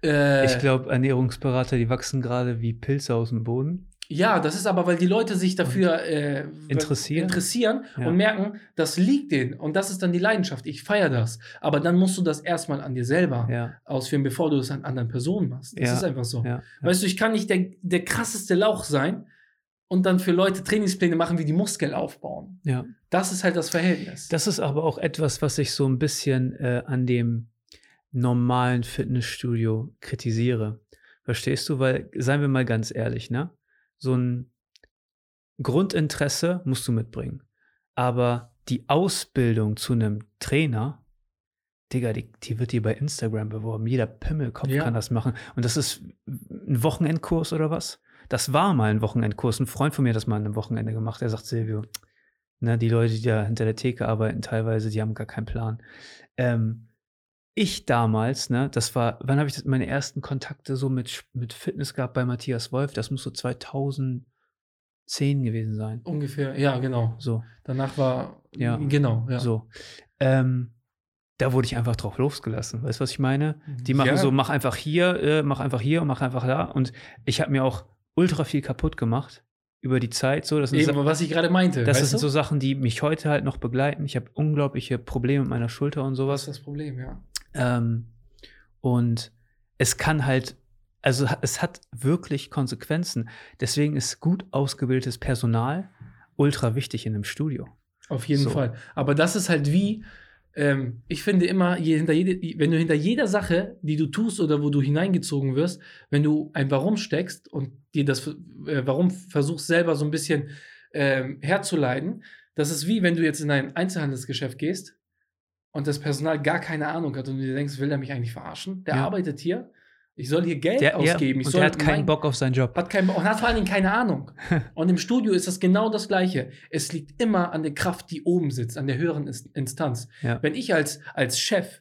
Äh, Ich glaube, Ernährungsberater, die wachsen gerade wie Pilze aus dem Boden. Ja, das ist aber, weil die Leute sich dafür äh, Interessieren? interessieren Ja. und merken, das liegt denen. Und das ist dann die Leidenschaft. Ich feiere das. Aber dann musst du das erstmal an dir selber Ja, ausführen, bevor du es an anderen Personen machst. Das Ja. ist einfach so. Weißt du, ich kann nicht der, der krasseste Lauch sein und dann für Leute Trainingspläne machen, wie die Muskeln aufbauen. ja. Das ist halt das Verhältnis. Das ist aber auch etwas, was ich so ein bisschen äh, an dem normalen Fitnessstudio kritisiere. Verstehst du? Weil, seien wir mal ganz ehrlich, ne? So ein Grundinteresse musst du mitbringen. Aber die Ausbildung zu einem Trainer, Digga, die, die wird dir bei Instagram beworben. Jeder Pimmelkopf Ja. kann das machen. Und das ist ein Wochenendkurs oder was? Das war mal ein Wochenendkurs. Ein Freund von mir hat das mal an einem Wochenende gemacht. Er sagt, Silvio, ne, die Leute, die da hinter der Theke arbeiten, teilweise, die haben gar keinen Plan. Ähm, ich damals, ne, das war, wann habe ich das, meine ersten Kontakte so mit, mit Fitness gehabt bei Matthias Wolf? Das muss so 2010 gewesen sein. Ungefähr, ja, genau. So, Danach war, Ja. genau, ja. so. Ähm, da wurde ich einfach drauf losgelassen. Weißt du, was ich meine? Die machen Ja. so, mach einfach hier, äh, mach einfach hier und mach einfach da. Und ich habe mir auch ultra viel kaputt gemacht über die Zeit. So, das Eben, was ich gerade meinte. das sind du? so Sachen, die mich heute halt noch begleiten. Ich habe unglaubliche Probleme mit meiner Schulter und was sowas. ist das Problem, ja. Ähm, und es kann halt, also es hat wirklich Konsequenzen. Deswegen ist gut ausgebildetes Personal ultra wichtig in einem Studio. Auf jeden So. Fall. Aber das ist halt wie, ähm, ich finde immer, je, hinter jede, wenn du hinter jeder Sache, die du tust oder wo du hineingezogen wirst, wenn du ein Warum steckst und dir das äh, Warum versuchst selber so ein bisschen ähm, herzuleiten, das ist wie, wenn du jetzt in ein Einzelhandelsgeschäft gehst und das Personal gar keine Ahnung hat und du dir denkst, will der mich eigentlich verarschen? Der Ja. arbeitet hier, ich soll hier Geld Der, ausgeben. ja, und der hat keinen mein- Bock auf seinen Job. hat keinen Bock und hat vor allen Dingen keine Ahnung. Und im Studio ist das genau das Gleiche. Es liegt immer an der Kraft, die oben sitzt, an der höheren Instanz. Ja. Wenn ich als, als Chef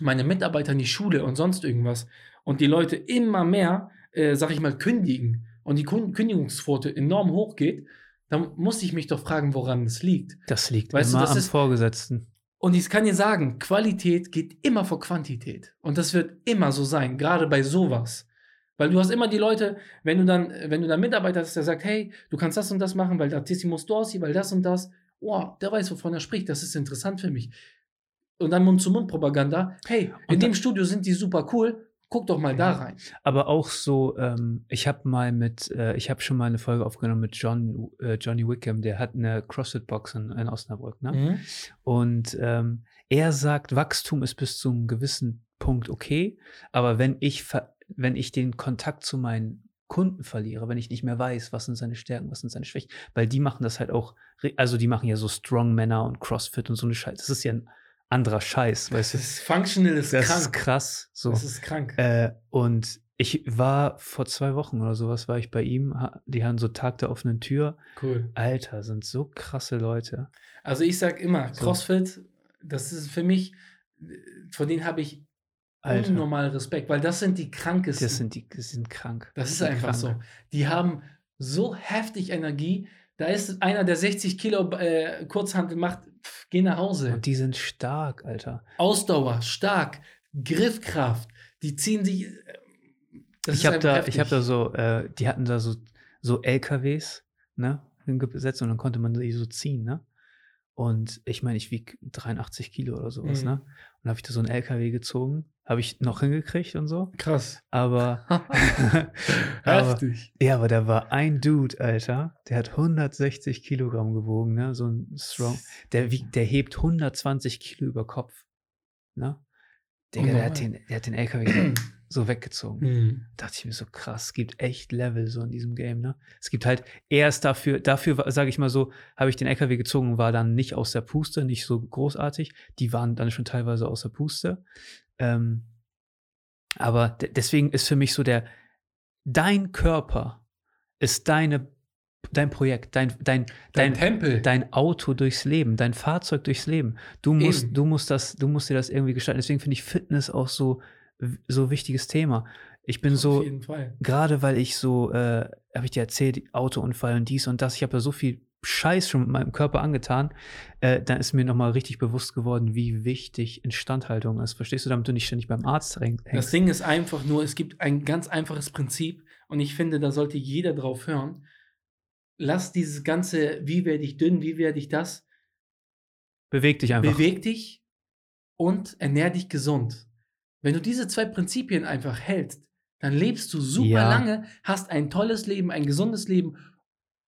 meine Mitarbeiter in die Schule und sonst irgendwas und die Leute immer mehr, äh, sag ich mal, kündigen und die Kündigungsquote enorm hoch geht, dann muss ich mich doch fragen, woran es liegt. Das liegt Weißt du, immer das am ist- Vorgesetzten. Und ich kann dir sagen, Qualität geht immer vor Quantität. Und das wird immer so sein, gerade bei sowas. Weil du hast immer die Leute, wenn du dann, wenn du dann Mitarbeiter hast, der sagt, hey, du kannst das und das machen, weil Artissimus Dorsi, weil das und das, oh, der weiß, wovon er spricht, das ist interessant für mich. Und dann Mund-zu-Mund-Propaganda, hey, in dem Studio sind die super cool, guck doch mal da rein. Aber auch so, ähm, ich habe mal mit, äh, ich habe schon mal eine Folge aufgenommen mit John, äh, Johnny Wickham, der hat eine CrossFit-Box in, in Osnabrück, ne? Mhm. Und ähm, er sagt, Wachstum ist bis zu einem gewissen Punkt okay, aber wenn ich, wenn ich den Kontakt zu meinen Kunden verliere, wenn ich nicht mehr weiß, was sind seine Stärken, was sind seine Schwächen, weil die machen das halt auch, also die machen ja so Strongmänner und CrossFit und so eine Scheiße. Das ist ja ein anderer Scheiß, weißt du? Das ist functional, ist Das krank. ist krass. So. Das ist krank. Äh, und ich war vor zwei Wochen oder sowas, war ich bei ihm. Die haben so Tag der offenen Tür. cool. Alter, sind so krasse Leute. Also ich sag immer, So. CrossFit, das ist für mich, vor denen habe ich Alter. unnormal Respekt, weil das sind die krankesten. Das sind, die, die sind krank. das ist Die einfach krank. so. Die haben so heftig Energie. Da ist einer, der 60 Kilo äh, Kurzhantel macht, pff, geh nach Hause. Und die sind stark, Alter. Ausdauer, stark, Griffkraft. Die ziehen sich. äh, ich habe da, heftig. ich habe da so, äh, die hatten da so, so LKWs, ne, hingesetzt und dann konnte man die so ziehen, ne? Und ich meine, ich wiege 83 Kilo oder sowas, Mhm. ne? Und habe ich da so einen LKW gezogen, habe ich noch hingekriegt und so. Krass. Aber, aber heftig. Ja, aber da war ein Dude, Alter, der hat 160 Kilogramm gewogen, ne? So ein Strong. Der, wiegt, der hebt 120 Kilo über Kopf. Ne? Digga, der hat, den, der hat den LKW so weggezogen. Mhm. Dachte ich mir so krass, es gibt echt Level so in diesem Game, ne? Es gibt halt erst dafür, dafür, sage ich mal so, habe ich den LKW gezogen, war dann nicht aus der Puste, nicht so großartig. Die waren dann schon teilweise aus der Puste. Ähm, aber de- deswegen ist für mich so der, dein Körper ist deine, dein Projekt, dein, dein, Dein dein, Tempel. dein Auto durchs Leben, dein Fahrzeug durchs Leben. Du musst, Eben. du musst das, du musst dir das irgendwie gestalten. Deswegen finde ich Fitness auch so, so wichtiges Thema. Ich bin so, Auf Fall. gerade weil ich so, äh, habe ich dir erzählt, Autounfall und dies und das, ich habe ja so viel Scheiß schon mit meinem Körper angetan, äh, dann ist mir nochmal richtig bewusst geworden, wie wichtig Instandhaltung ist. Verstehst du, damit du nicht ständig beim Arzt hängst? Das Ding ist einfach nur, es gibt ein ganz einfaches Prinzip und ich finde, da sollte jeder drauf hören. Lass dieses ganze, wie werde ich dünn, wie werde ich das, Beweg dich einfach. beweg dich und ernähr dich gesund. Wenn du diese zwei Prinzipien einfach hältst, dann lebst du super Ja. lange, hast ein tolles Leben, ein gesundes Leben,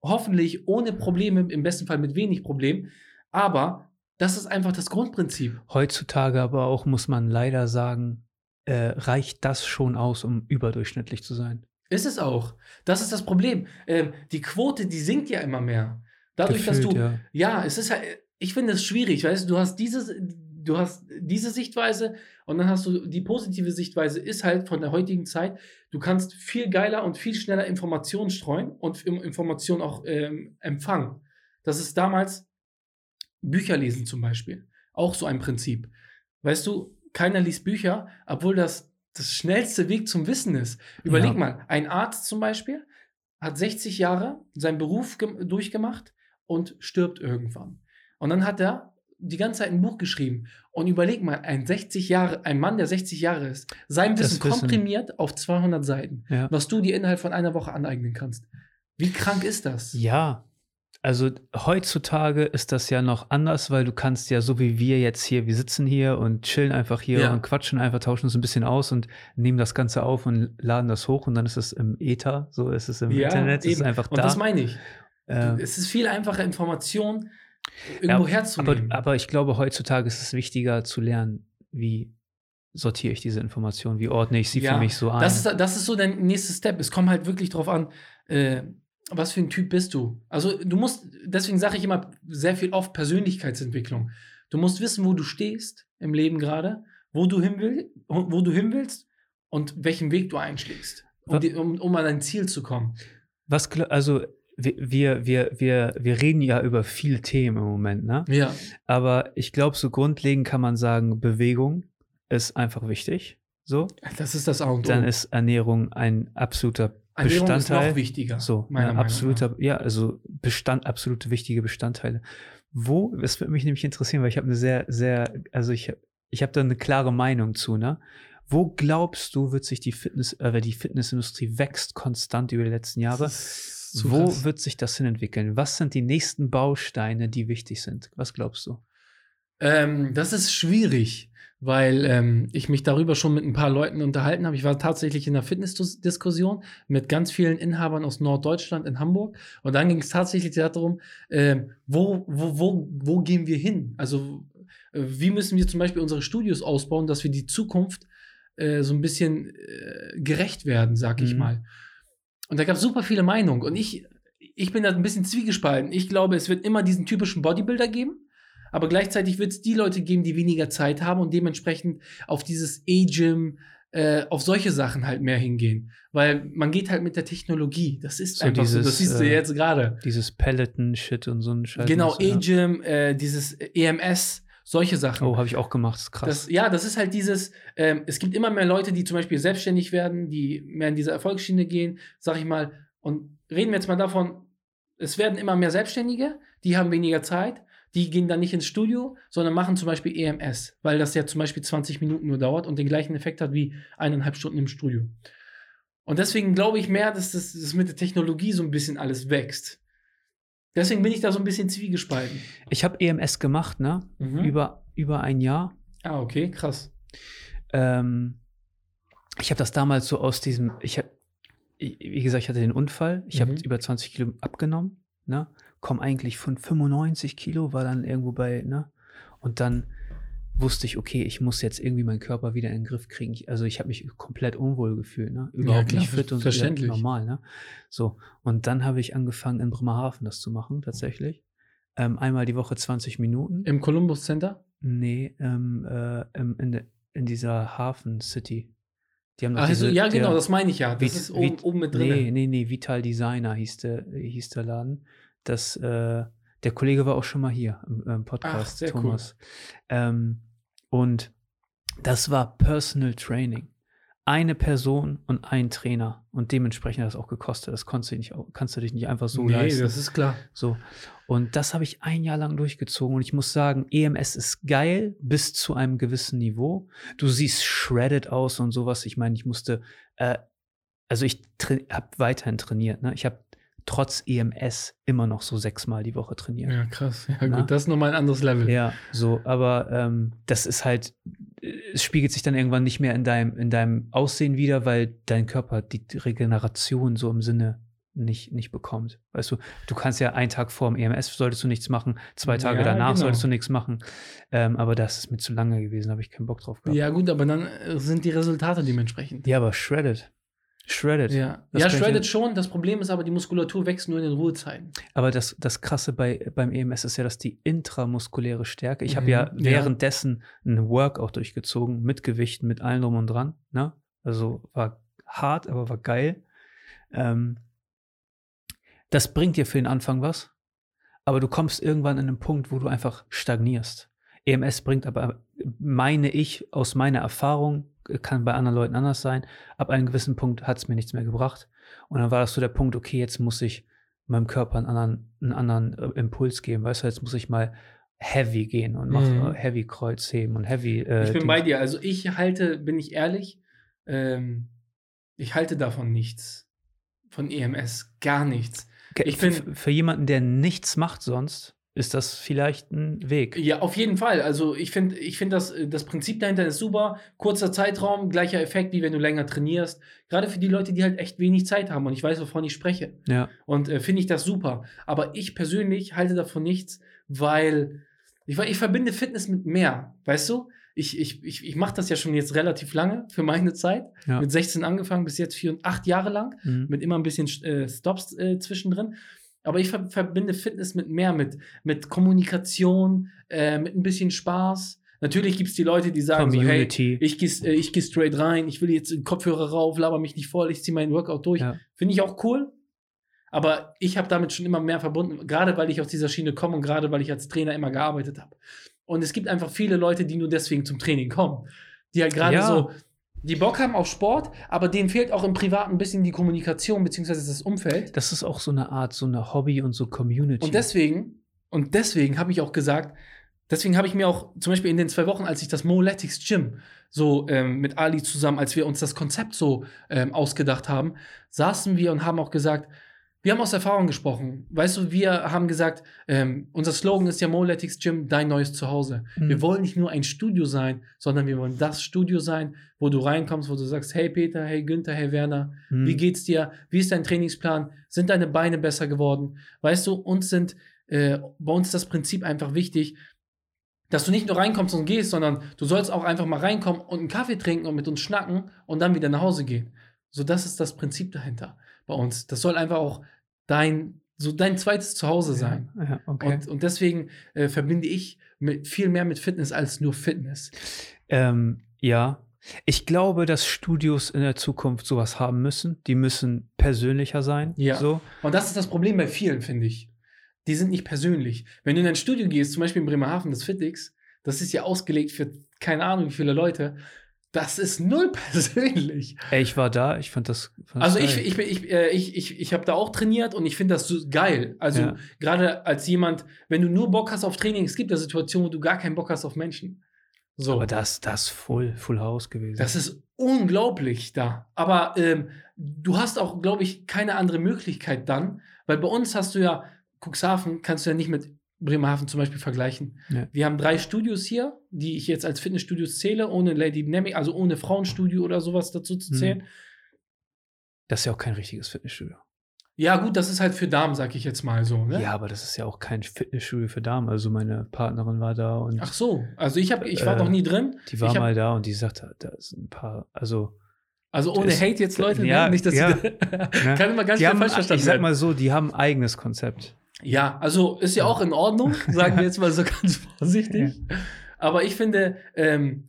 hoffentlich ohne Probleme, im besten Fall mit wenig Problemen. Aber das ist einfach das Grundprinzip. Heutzutage aber auch, muss man leider sagen, äh, reicht das schon aus, um überdurchschnittlich zu sein. Ist es auch. Das ist das Problem. Ähm, die Quote, die sinkt ja immer mehr. Dadurch, dass Gefühlt, du. ja. Ja, es ist halt, ich finde es schwierig, weißt du, du hast diese, du hast diese Sichtweise und dann hast du die positive Sichtweise ist halt von der heutigen Zeit, du kannst viel geiler und viel schneller Informationen streuen und Informationen auch ähm, empfangen. Das ist damals Bücher lesen zum Beispiel. Auch so ein Prinzip. Weißt du, keiner liest Bücher, obwohl das das schnellste Weg zum Wissen ist. Überleg Ja. mal, ein Arzt zum Beispiel hat 60 Jahre seinen Beruf gem- durchgemacht und stirbt irgendwann. Und dann hat er die ganze Zeit ein Buch geschrieben. Und überleg mal, ein 60 Jahre, ein Mann, der 60 Jahre ist, sein Wissen Wissen. komprimiert auf 200 Seiten, Ja. was du dir innerhalb von einer Woche aneignen kannst. Wie krank ist das? Ja, also heutzutage ist das ja noch anders, weil du kannst ja so wie wir jetzt hier, wir sitzen hier und chillen einfach hier Ja. und quatschen einfach, tauschen uns ein bisschen aus und nehmen das Ganze auf und laden das hoch und dann ist es im Äther, so ist es im Internet, es ist eben. einfach Und da. das meine ich. Ähm, es ist viel einfacher, Informationen ja, irgendwo aber, herzunehmen. aber ich glaube, heutzutage ist es wichtiger zu lernen, wie sortiere ich diese Informationen, wie ordne ich sie Ja, für mich so ein. Das ist, das ist so der nächste Step. Es kommt halt wirklich drauf an, äh, was für ein Typ bist du. Also du musst, deswegen sage ich immer sehr viel oft Persönlichkeitsentwicklung. Du musst wissen, wo du stehst im Leben gerade, wo du hin will, wo du hin willst und welchen Weg du einschlägst, um, die, um, um an dein Ziel zu kommen. Was, also wir, wir, wir, wir, reden ja über viele Themen im Moment, ne? Ja, Aber ich glaube, so grundlegend kann man sagen, Bewegung ist einfach wichtig. So. das ist das A und O. Dann ist Ernährung ein absoluter Ernährung ist Bestandteil. noch wichtiger. so, meiner ein Meinung absoluter, ja, also Bestand, absolute wichtige Bestandteile. Wo, das würde mich nämlich interessieren, weil ich habe eine sehr, sehr, also ich, ich habe da eine klare Meinung zu, ne? Wo glaubst du, wird sich die Fitness, äh, die Fitnessindustrie wächst konstant über die letzten nach. Jahre? Ist zu Wo krass. wird sich das hin entwickeln? Was sind die nächsten Bausteine, die wichtig sind? Was glaubst du? Ähm, das ist schwierig, weil ähm, ich mich darüber schon mit ein paar Leuten unterhalten habe. Ich war tatsächlich in einer Fitnessdiskussion mit ganz vielen Inhabern aus Norddeutschland in Hamburg. Und dann ging es tatsächlich darum, ähm, wo, wo, wo, wo gehen wir hin? Also, äh, wie müssen wir zum Beispiel unsere Studios ausbauen, dass wir die Zukunft äh, so ein bisschen äh, gerecht werden, sag ich Mhm. mal. Und da gab es super viele Meinungen. Und ich, ich bin da ein bisschen zwiegespalten. Ich glaube, es wird immer diesen typischen Bodybuilder geben. Aber gleichzeitig wird es die Leute geben, die weniger Zeit haben und dementsprechend auf dieses E-Gym, äh, auf solche Sachen halt mehr hingehen. Weil man geht halt mit der Technologie. Das ist So einfach so. dieses, Das siehst du äh, jetzt gerade. Dieses Peloton-Shit und so ein Scheiß. Genau, ja. E-Gym, äh, dieses EMS, solche Sachen. Oh, habe ich auch gemacht, das ist krass. Das, ja, das ist halt dieses, ähm, es gibt immer mehr Leute, die zum Beispiel selbstständig werden, die mehr in diese Erfolgsschiene gehen, sag ich mal. Und reden wir jetzt mal davon, es werden immer mehr Selbstständige, die haben weniger Zeit, die gehen dann nicht ins Studio, sondern machen zum Beispiel EMS, weil das ja zum Beispiel 20 Minuten nur dauert und den gleichen Effekt hat wie eineinhalb Stunden im Studio. Und deswegen glaube ich mehr, dass das, das mit der Technologie so ein bisschen alles wächst. Deswegen bin ich da so ein bisschen zwiegespalten. ich habe EMS gemacht, ne? Mhm. Über, über ein Jahr. ah, okay, krass. Ähm, ich habe das damals so aus diesem, ich habe, wie gesagt, ich hatte den Unfall, ich habe Mhm. über 20 Kilo abgenommen, ne? Komm eigentlich von 95 Kilo, war dann irgendwo bei, ne? Und dann wusste ich, okay, ich muss jetzt irgendwie meinen Körper wieder in den Griff kriegen. Ich, also ich habe mich komplett unwohl gefühlt, ne? Überhaupt klar, nicht fit und so, ja, verständlich. normal, ne? So. Und dann habe ich angefangen, in Bremerhaven das zu machen, tatsächlich. Ähm, einmal die Woche 20 Minuten. Im Columbus Center? Nee, ähm, äh, in, de, in dieser Hafen City. Die haben Also, diese- ja, genau, der- das meine ich ja. Das Vit- ist oben, Vit- oben mit drin. Nee, nee, nee, Vital Designer hieß der, hieß der Laden. Das, äh, der Kollege war auch schon mal hier im, im Podcast, Ach, sehr cool. Thomas. Ähm, und das war Personal Training. eine Person und ein Trainer und dementsprechend hat das auch gekostet. Das kannst du, nicht, kannst du dich nicht einfach so nee, leisten. das ist klar. So. Und das habe ich ein Jahr lang durchgezogen und ich muss sagen, EMS ist geil bis zu einem gewissen Niveau. Du siehst shredded aus und sowas. Ich meine, ich musste, äh, also ich habe weiterhin trainiert. Ne? Ich habe trotz EMS immer noch so sechsmal die Woche trainiert. Ja, krass. Ja, Na? gut, das ist nochmal ein anderes Level. Ja, so, aber ähm, das ist halt, es spiegelt sich dann irgendwann nicht mehr in deinem, in deinem Aussehen wieder, weil dein Körper die Regeneration so im Sinne nicht, nicht bekommt. Weißt du, du kannst ja einen Tag vor dem EMS solltest du nichts machen, zwei Tage ja, danach genau. solltest du nichts machen. Ähm, aber das ist mir zu lange gewesen, habe ich keinen Bock drauf gehabt. Ja, gut, aber dann äh, sind die Resultate dementsprechend. Ja, aber shredded. Shredded. Ja, ja shredded schon. Das Problem ist aber, die Muskulatur wächst nur in den Ruhezeiten. Aber das, das Krasse bei, beim EMS ist ja, dass die intramuskuläre Stärke, ich mhm. habe ja währenddessen ja. ein Workout durchgezogen, mit Gewichten, mit allem drum und dran. Ne? Also war hart, aber war geil. Ähm, das bringt dir für den Anfang was, aber du kommst irgendwann in einen Punkt, wo du einfach stagnierst. EMS bringt aber, meine ich, aus meiner Erfahrung, kann bei anderen Leuten anders sein. Ab einem gewissen Punkt hat es mir nichts mehr gebracht. Und dann war das so der Punkt, okay, jetzt muss ich meinem Körper einen anderen, einen anderen äh, Impuls geben. Weißt du, jetzt muss ich mal heavy gehen und mache mhm. heavy Kreuzheben und heavy. Äh, ich bin bei dir. Also ich halte, bin ich ehrlich, ähm, ich halte davon nichts. Von EMS. Gar nichts. Ich bin, für jemanden, der nichts macht sonst, ist das vielleicht ein Weg. Ja, auf jeden Fall. Also ich finde, ich finde das, das Prinzip dahinter ist super. Kurzer Zeitraum, gleicher Effekt, wie wenn du länger trainierst. Gerade für die Leute, die halt echt wenig Zeit haben und ich weiß, wovon ich spreche. Ja. Und äh, finde ich das super. Aber ich persönlich halte davon nichts, weil ich, ich verbinde Fitness mit mehr, weißt du? Ich, ich, ich, ich mache das ja schon jetzt relativ lange für meine Zeit. Ja. Mit 16 angefangen, bis jetzt vier und acht Jahre lang, mhm. mit immer ein bisschen äh, Stops äh, zwischendrin. Aber ich verbinde Fitness mit mehr, mit, mit Kommunikation, äh, mit ein bisschen Spaß. Natürlich gibt es die Leute, die sagen Community. so, hey, ich gehe äh, ich geh straight rein, ich will jetzt den Kopfhörer rauf, laber mich nicht voll, ich ziehe meinen Workout durch. Ja. Finde ich auch cool. Aber ich habe damit schon immer mehr verbunden, gerade weil ich aus dieser Schiene komme und gerade weil ich als Trainer immer gearbeitet habe. Und es gibt einfach viele Leute, die nur deswegen zum Training kommen. Die halt gerade ja. so, die Bock haben auf Sport, aber denen fehlt auch im Privaten ein bisschen die Kommunikation beziehungsweise das Umfeld. Das ist auch so eine Art, so eine Hobby und so Community. Und deswegen, und deswegen habe ich auch gesagt, deswegen habe ich mir auch zum Beispiel in den zwei Wochen, als ich das Moletics Gym so ähm, mit Ali zusammen, als wir uns das Konzept so ähm, ausgedacht haben, saßen wir und haben auch gesagt, wir haben aus Erfahrung gesprochen. Weißt du, wir haben gesagt, ähm, unser Slogan ist ja Moletics Gym, dein neues Zuhause. Mhm. Wir wollen nicht nur ein Studio sein, sondern wir wollen das Studio sein, wo du reinkommst, wo du sagst, hey Peter, hey Günther, hey Werner, mhm. wie geht's dir? Wie ist dein Trainingsplan? Sind deine Beine besser geworden? Weißt du, uns sind, äh, bei uns das Prinzip einfach wichtig, dass du nicht nur reinkommst und gehst, sondern du sollst auch einfach mal reinkommen und einen Kaffee trinken und mit uns schnacken und dann wieder nach Hause gehen. So, das ist das Prinzip dahinter bei uns. Das soll einfach auch dein, so dein zweites Zuhause sein. Ja, ja, okay. und, und deswegen äh, verbinde ich mit, viel mehr mit Fitness als nur Fitness. Ähm, ja. Ich glaube, dass Studios in der Zukunft sowas haben müssen. Die müssen persönlicher sein. Ja. So. Und das ist das Problem bei vielen, finde ich. Die sind nicht persönlich. Wenn du in ein Studio gehst, zum Beispiel in Bremerhaven, das Fitix, das ist ja ausgelegt für keine Ahnung wie viele Leute. Das ist null persönlich. Ey, ich war da, ich fand das. Fand also ich, ich, ich, äh, ich, ich, ich habe da auch trainiert und ich finde das so geil. Also ja. gerade als jemand, wenn du nur Bock hast auf Training, es gibt ja Situationen, wo du gar keinen Bock hast auf Menschen. So. Aber das, das full, full House gewesen. Das ist unglaublich da. Aber ähm, du hast auch, glaube ich, keine andere Möglichkeit dann, weil bei uns hast du ja, Cuxhaven kannst du ja nicht mit Bremerhaven zum Beispiel vergleichen. Ja. Wir haben drei Studios hier, die ich jetzt als Fitnessstudios zähle, ohne Lady Dynamic, also ohne Frauenstudio oder sowas dazu zu mhm. zählen. Das ist ja auch kein richtiges Fitnessstudio. Ja, gut, das ist halt für Damen, sag ich jetzt mal so. Ne? Ja, aber das ist ja auch kein Fitnessstudio für Damen. Also meine Partnerin war da und. Ach so, also ich, hab, ich war äh, noch nie drin. Die war hab, mal da und die sagte, da sind ein paar, also. Also ohne Hate jetzt, Leute, ja, ne? nicht, dass ja, die, kann immer ganz die haben, falsch verstanden Ich sag mal so, die haben ein eigenes Konzept. Ja, also ist ja auch in Ordnung, sagen wir jetzt mal so ganz vorsichtig. Ja. Aber ich finde, ähm,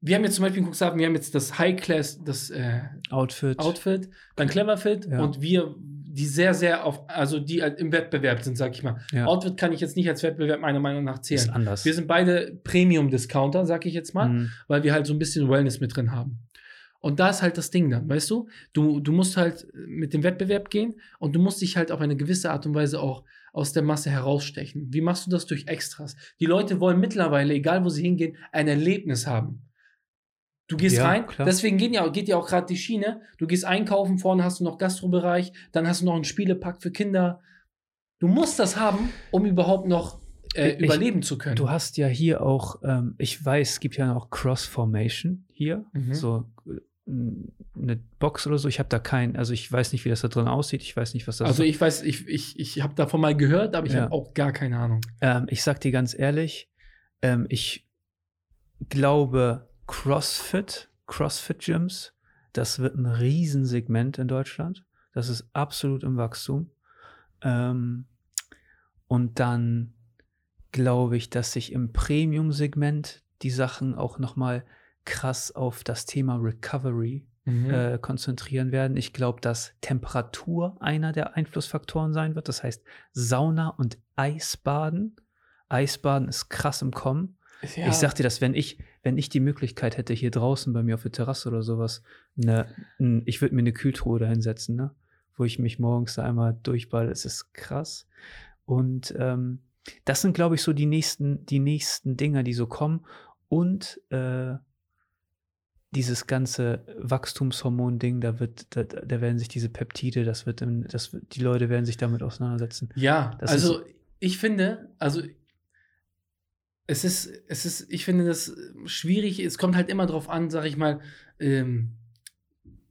wir haben jetzt zum Beispiel in Cuxhaven, wir haben jetzt das High Class, das äh, Outfit. Outfit, dann Clever Fit ja. und wir, die sehr, sehr auf, also die halt im Wettbewerb sind, sag ich mal. Ja. Outfit kann ich jetzt nicht als Wettbewerb meiner Meinung nach zählen. Ist anders. Wir sind beide Premium-Discounter, sag ich jetzt mal, mhm. weil wir halt so ein bisschen Wellness mit drin haben. Und da ist halt das Ding dann, weißt du? Du, du musst halt mit dem Wettbewerb gehen und du musst dich halt auf eine gewisse Art und Weise auch aus der Masse herausstechen. Wie machst du das durch Extras? Die Leute wollen mittlerweile, egal wo sie hingehen, ein Erlebnis haben. Du gehst Ja, rein, klar. deswegen geht ja, geht ja auch gerade die Schiene. Du gehst einkaufen, vorne hast du noch Gastrobereich, dann hast du noch einen Spielepack für Kinder. Du musst das haben, um überhaupt noch äh, Ich- überleben zu können. Du hast ja hier auch, ähm, ich weiß, es gibt ja auch Cross-Formation hier, Mhm. so eine Box oder so. Ich habe da keinen, also ich weiß nicht, wie das da drin aussieht. Ich weiß nicht, was das also ich weiß, ich, ich, ich habe davon mal gehört, aber ich Ja. habe auch gar keine Ahnung. Ähm, ich sag dir ganz ehrlich, ähm, ich glaube, CrossFit, CrossFit-Gyms, das wird ein Riesensegment in Deutschland. Das ist absolut im Wachstum. Ähm, und dann glaube ich, dass sich im Premium-Segment die Sachen auch noch mal krass auf das Thema Recovery Mhm. äh, konzentrieren werden. Ich glaube, dass Temperatur einer der Einflussfaktoren sein wird. Das heißt, Sauna und Eisbaden. Eisbaden ist krass im Kommen. Ja. Ich sag dir das, wenn ich, wenn ich die Möglichkeit hätte, hier draußen bei mir auf der Terrasse oder sowas, ne, n- ich würde mir eine Kühltruhe da hinsetzen, ne? Wo ich mich morgens da einmal durchball. Es ist krass. Und ähm, das sind, glaube ich, so die nächsten, die nächsten Dinger, die so kommen. Und äh, dieses ganze Wachstumshormon-Ding, da wird, da, da werden sich diese Peptide, das wird, im, das wird, die Leute werden sich damit auseinandersetzen. Ja, Das also ich finde, also es ist, es ist, ich finde das schwierig. Es kommt halt immer drauf an, sag ich mal. Ähm,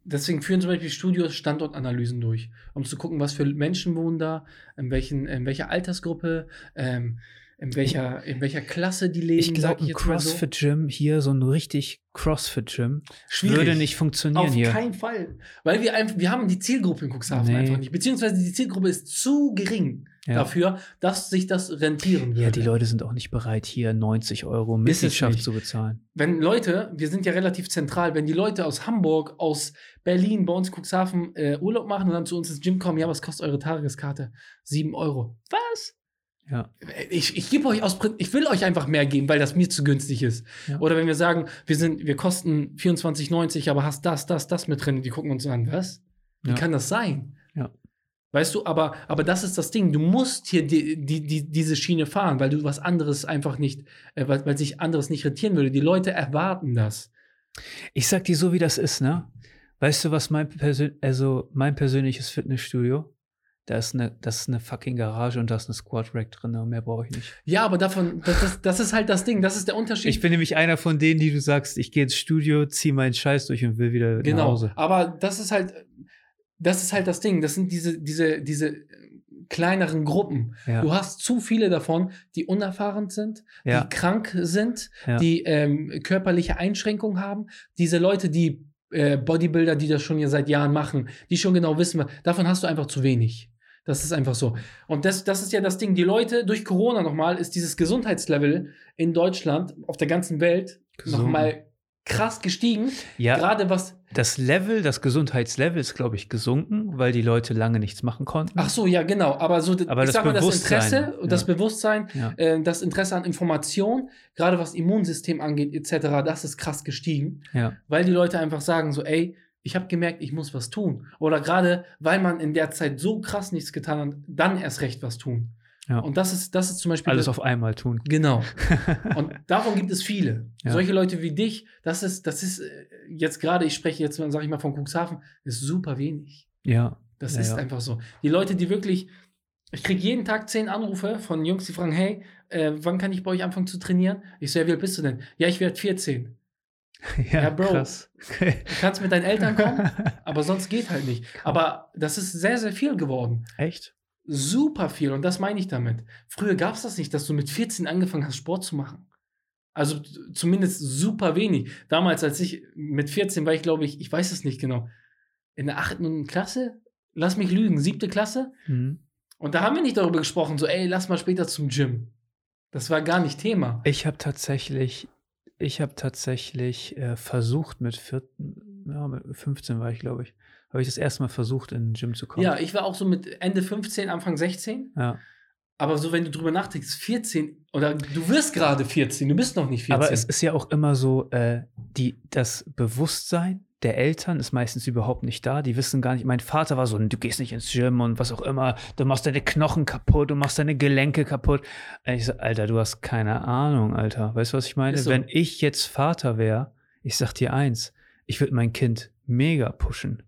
deswegen führen zum Beispiel Studios Standortanalysen durch, um zu gucken, was für Menschen wohnen da, in, welchen, in welcher Altersgruppe, ähm, in welcher, in welcher Klasse die leben. Ich glaube, ein mal so. CrossFit-Gym hier, so ein richtig CrossFit-Gym, würde nicht funktionieren Auf hier. keinen Fall. Weil wir einfach, wir haben die Zielgruppe in Cuxhaven Nee. einfach nicht. Beziehungsweise die Zielgruppe ist zu gering Ja. dafür, dass sich das rentieren würde. Ja, die Leute sind auch nicht bereit, hier 90 Euro Mitgliedschaft zu bezahlen. wenn Leute, wir sind ja relativ zentral, wenn die Leute aus Hamburg, aus Berlin, bei uns Cuxhaven äh, Urlaub machen und dann zu uns ins Gym kommen, ja, was kostet eure Tageskarte? Sieben Euro. Was? Ja. Ich, ich gebe euch aus, ich will euch einfach mehr geben, weil das mir zu günstig ist. Ja. Oder wenn wir sagen, wir sind, wir kosten 24,90, aber hast das, das, das mit drin, die gucken uns an, was? Wie Ja. kann das sein? Ja. Weißt du, aber, aber das ist das Ding. Du musst hier die, die, die, diese Schiene fahren, weil du was anderes einfach nicht, äh, weil, weil sich anderes nicht rentieren würde. Die Leute erwarten das. Ich sag dir so, wie das ist, ne? Weißt du, was mein, Persön also mein persönliches Fitnessstudio? Da ist eine, das ist eine fucking Garage und da ist eine Squat Rack drin, und mehr brauche ich nicht. Ja, aber davon, das, das, das ist halt das Ding, das ist der Unterschied. Ich bin nämlich einer von denen, die du sagst, ich gehe ins Studio, ziehe meinen Scheiß durch und will wieder nach genau. Hause. Aber das ist halt, das ist halt das Ding. Das sind diese, diese, diese kleineren Gruppen. Ja, Du hast zu viele davon, die unerfahren sind, ja, die krank sind, ja. die ähm, körperliche Einschränkungen haben. Diese Leute, die äh, Bodybuilder, die das schon ja seit Jahren machen, die schon genau wissen, davon hast du einfach zu wenig. Das ist einfach so. Und das, das ist ja das Ding. Die Leute, durch Corona nochmal, ist dieses Gesundheitslevel in Deutschland, auf der ganzen Welt, nochmal krass gestiegen. ja. Gerade was. das Level, das Gesundheitslevel ist, glaube ich, gesunken, weil die Leute lange nichts machen konnten. Ach so, ja, genau. Aber so, Aber ich das sag mal, das Interesse, ja. das Bewusstsein, Ja. äh, das Interesse an Information, gerade was Immunsystem angeht, etc., das ist krass gestiegen. ja. weil die Leute einfach sagen so, ey, ich habe gemerkt, ich muss was tun. Oder gerade, weil man in der Zeit so krass nichts getan hat, dann erst recht was tun. Ja. Und das ist, das ist zum Beispiel. Alles auf einmal tun. Genau. Und davon gibt es viele. Ja. Solche Leute wie dich, das ist, das ist äh, jetzt gerade, ich spreche jetzt, sage ich mal, von Cuxhaven, ist super wenig. ja. Das Ja, ist einfach so. Die Leute, die wirklich, ich kriege jeden Tag zehn Anrufe von Jungs, die fragen, hey, äh, wann kann ich bei euch anfangen zu trainieren? Ich so, ja, wie alt bist du denn? Ja, ich werde 14. Ja, Ja, Bro. krass. Du kannst mit deinen Eltern kommen, aber sonst geht halt nicht. Aber das ist sehr, sehr viel geworden. Echt? Super viel. Und das meine ich damit. Früher gab es das nicht, dass du mit 14 angefangen hast, Sport zu machen. Also zumindest super wenig. Damals, als ich mit 14 war, ich glaube ich, ich weiß es nicht genau, in der achten Klasse, lass mich lügen, siebte Klasse. Mhm. Und da haben wir nicht darüber gesprochen, so, ey, lass mal später zum Gym. Das war gar nicht Thema. Ich habe tatsächlich, ich habe tatsächlich äh, versucht mit 14, ja, mit 15 war ich, glaube ich, habe ich das erste Mal versucht, in den Gym zu kommen. Ja, ich war auch so mit Ende 15, Anfang 16. ja. Aber so, wenn du drüber nachdenkst, 14 oder du wirst gerade 14, du bist noch nicht 14. Aber es ist ja auch immer so, äh, die, das Bewusstsein der Eltern ist meistens überhaupt nicht da. Die wissen gar nicht. Mein Vater war so, du gehst nicht ins Gym und was auch immer. Du machst deine Knochen kaputt, du machst deine Gelenke kaputt. Ich so, Alter, du hast keine Ahnung, Alter. Weißt du, was ich meine? So. Wenn ich jetzt Vater wäre, ich sag dir eins, ich würde mein Kind mega pushen.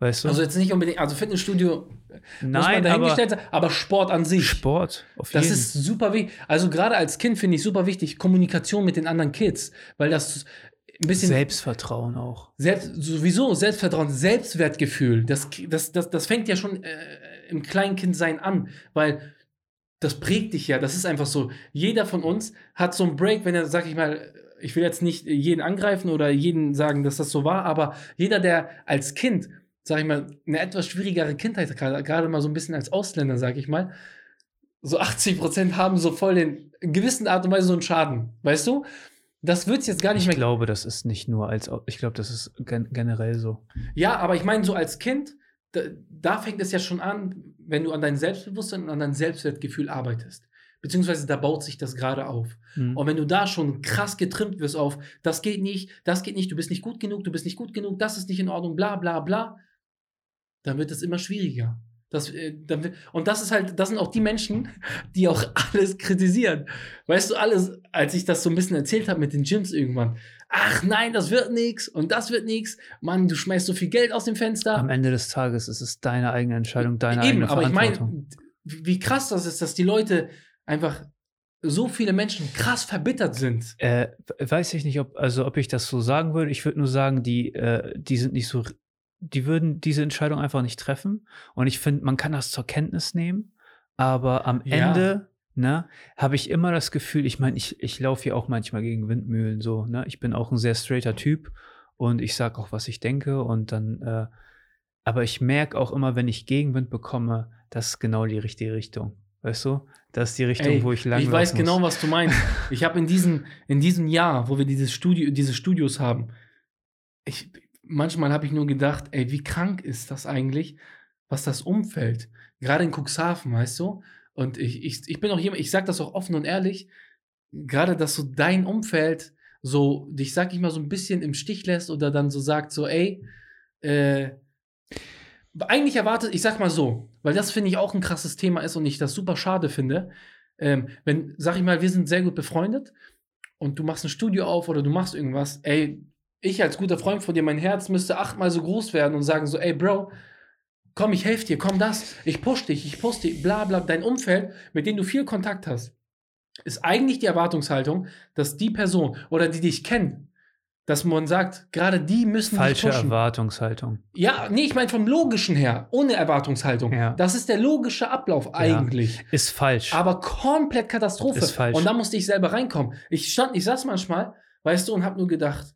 Weißt du? Also jetzt nicht unbedingt, also Fitnessstudio muss man Nein, aber dahingestellt sein, aber Sport an sich. Sport. Auf Das jeden. ist super wichtig. Also gerade als Kind finde ich super wichtig, Kommunikation mit den anderen Kids, weil das ein bisschen Selbstvertrauen auch. selbst, sowieso Selbstvertrauen, Selbstwertgefühl, das, das, das, das fängt ja schon äh, im Kleinkindsein an, weil das prägt dich ja. Das ist einfach so. Jeder von uns hat so einen Break, wenn er, sag ich mal, ich will jetzt nicht jeden angreifen oder jeden sagen, dass das so war, aber jeder, der als Kind, sag ich mal, eine etwas schwierigere Kindheit, gerade gerade mal so ein bisschen als Ausländer, sag ich mal, so 80 Prozent haben so voll den, gewissen Art und Weise so einen Schaden. Weißt du? Das wird jetzt gar nicht Ich mehr glaube, das ist nicht nur als, ich glaube, das ist gen generell so. Ja, aber ich meine, so als Kind, da, da fängt es ja schon an, wenn du an dein Selbstbewusstsein und an dein Selbstwertgefühl arbeitest. Beziehungsweise da baut sich das gerade auf. Mhm. Und wenn du da schon krass getrimmt wirst auf, das geht nicht, das geht nicht, du bist nicht gut genug, du bist nicht gut genug, das ist nicht in Ordnung, bla bla bla, dann wird es immer schwieriger. Das, äh, und das ist halt, das sind auch die Menschen, die auch alles kritisieren. Weißt du, alles, als ich das so ein bisschen erzählt habe mit den Gyms irgendwann, ach nein, das wird nichts und das wird nichts, Mann, du schmeißt so viel Geld aus dem Fenster. Am Ende des Tages ist es deine eigene Entscheidung, deine Eben, eigene aber ich Verantwortung. meine, wie krass das ist, dass die Leute einfach so viele Menschen krass verbittert sind. Äh, weiß ich nicht, ob, also ob ich das so sagen würde. Ich würde nur sagen, die, äh, die sind nicht so, die würden diese Entscheidung einfach nicht treffen. Und ich finde, man kann das zur Kenntnis nehmen, aber am Ja. Ende, ne, habe ich immer das Gefühl, ich meine, ich, ich laufe hier auch manchmal gegen Windmühlen so, ne? Ich bin auch ein sehr straighter Typ und ich sage auch, was ich denke und dann, äh, aber ich merke auch immer, wenn ich Gegenwind bekomme, das ist genau die richtige Richtung. Weißt du? Das ist die Richtung, Ey, wo ich lang ich weiß laufen genau, muss. was du meinst. Ich habe in diesem, in diesem Jahr, wo wir dieses Studio, diese Studios haben, ich, manchmal habe ich nur gedacht, ey, wie krank ist das eigentlich, was das Umfeld, gerade in Cuxhaven, weißt du? Und ich, ich, ich bin auch jemand, ich sage das auch offen und ehrlich, gerade, dass so dein Umfeld so dich, sag ich mal, so ein bisschen im Stich lässt oder dann so sagt, so, ey, äh, eigentlich erwartet, ich sag mal so, weil das finde ich auch ein krasses Thema ist und ich das super schade finde. Ähm, wenn, sag ich mal, wir sind sehr gut befreundet und du machst ein Studio auf oder du machst irgendwas, ey, ich als guter Freund von dir, mein Herz müsste achtmal so groß werden und sagen so, ey, Bro, komm, ich helfe dir, komm das, ich push dich, ich push dich, bla bla, dein Umfeld, mit dem du viel Kontakt hast, ist eigentlich die Erwartungshaltung, dass die Person oder die dich kennen, dass man sagt, gerade die müssen Falsche. Erwartungshaltung. Ja, nee, ich meine vom Logischen her, ohne Erwartungshaltung. Ja. Das ist der logische Ablauf eigentlich. Ist falsch. Aber komplett Katastrophe. Ist falsch. Und da musste ich selber reinkommen. Ich stand, ich saß manchmal, weißt du, und habe nur gedacht,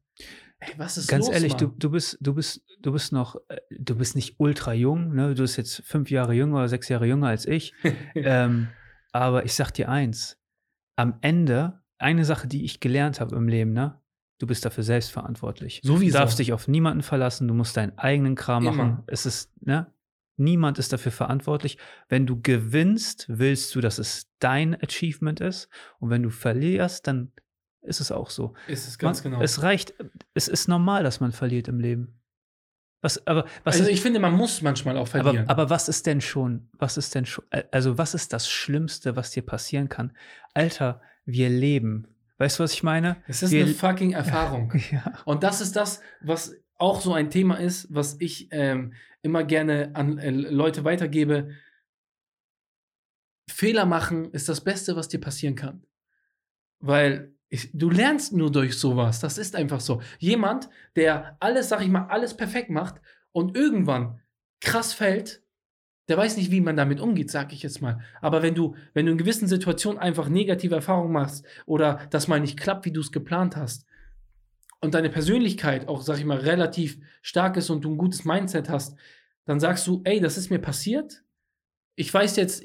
ey, was ist Ganz los, ehrlich, du, Mann? du bist, du bist, du bist noch, äh, du bist nicht ultra jung, ne? Du bist jetzt fünf Jahre jünger oder sechs Jahre jünger als ich. ähm, aber ich sag dir eins: Am Ende, eine Sache, die ich gelernt habe im Leben, ne? Du bist dafür selbst verantwortlich. Sowieso. Du darfst dich auf niemanden verlassen, du musst deinen eigenen Kram Immer. machen. Es ist, ne? Niemand ist dafür verantwortlich. Wenn du gewinnst, willst du, dass es dein Achievement ist. Und wenn du verlierst, dann ist es auch so. ist es ganz man, genau. Es reicht, es ist normal, dass man verliert im Leben. Was, aber, was also ist, ich finde, man muss manchmal auch aber, verlieren. aber was ist denn schon, was ist denn schon, also was ist das Schlimmste, was dir passieren kann? Alter, wir leben. Weißt du, was ich meine? es ist wir- eine fucking Erfahrung. Ja. Und das ist das, was auch so ein Thema ist, was ich ähm, immer gerne an äh, Leute weitergebe. Fehler machen ist das Beste, was dir passieren kann. Weil ich, du lernst nur durch sowas. Das ist einfach so. Jemand, der alles, sag ich mal, alles perfekt macht und irgendwann krass fällt, der weiß nicht, wie man damit umgeht, sag ich jetzt mal. Aber wenn du, wenn du in gewissen Situationen einfach negative Erfahrungen machst oder das mal nicht klappt, wie du es geplant hast, und deine Persönlichkeit auch, sag ich mal, relativ stark ist und du ein gutes Mindset hast, dann sagst du, ey, das ist mir passiert. Ich weiß jetzt,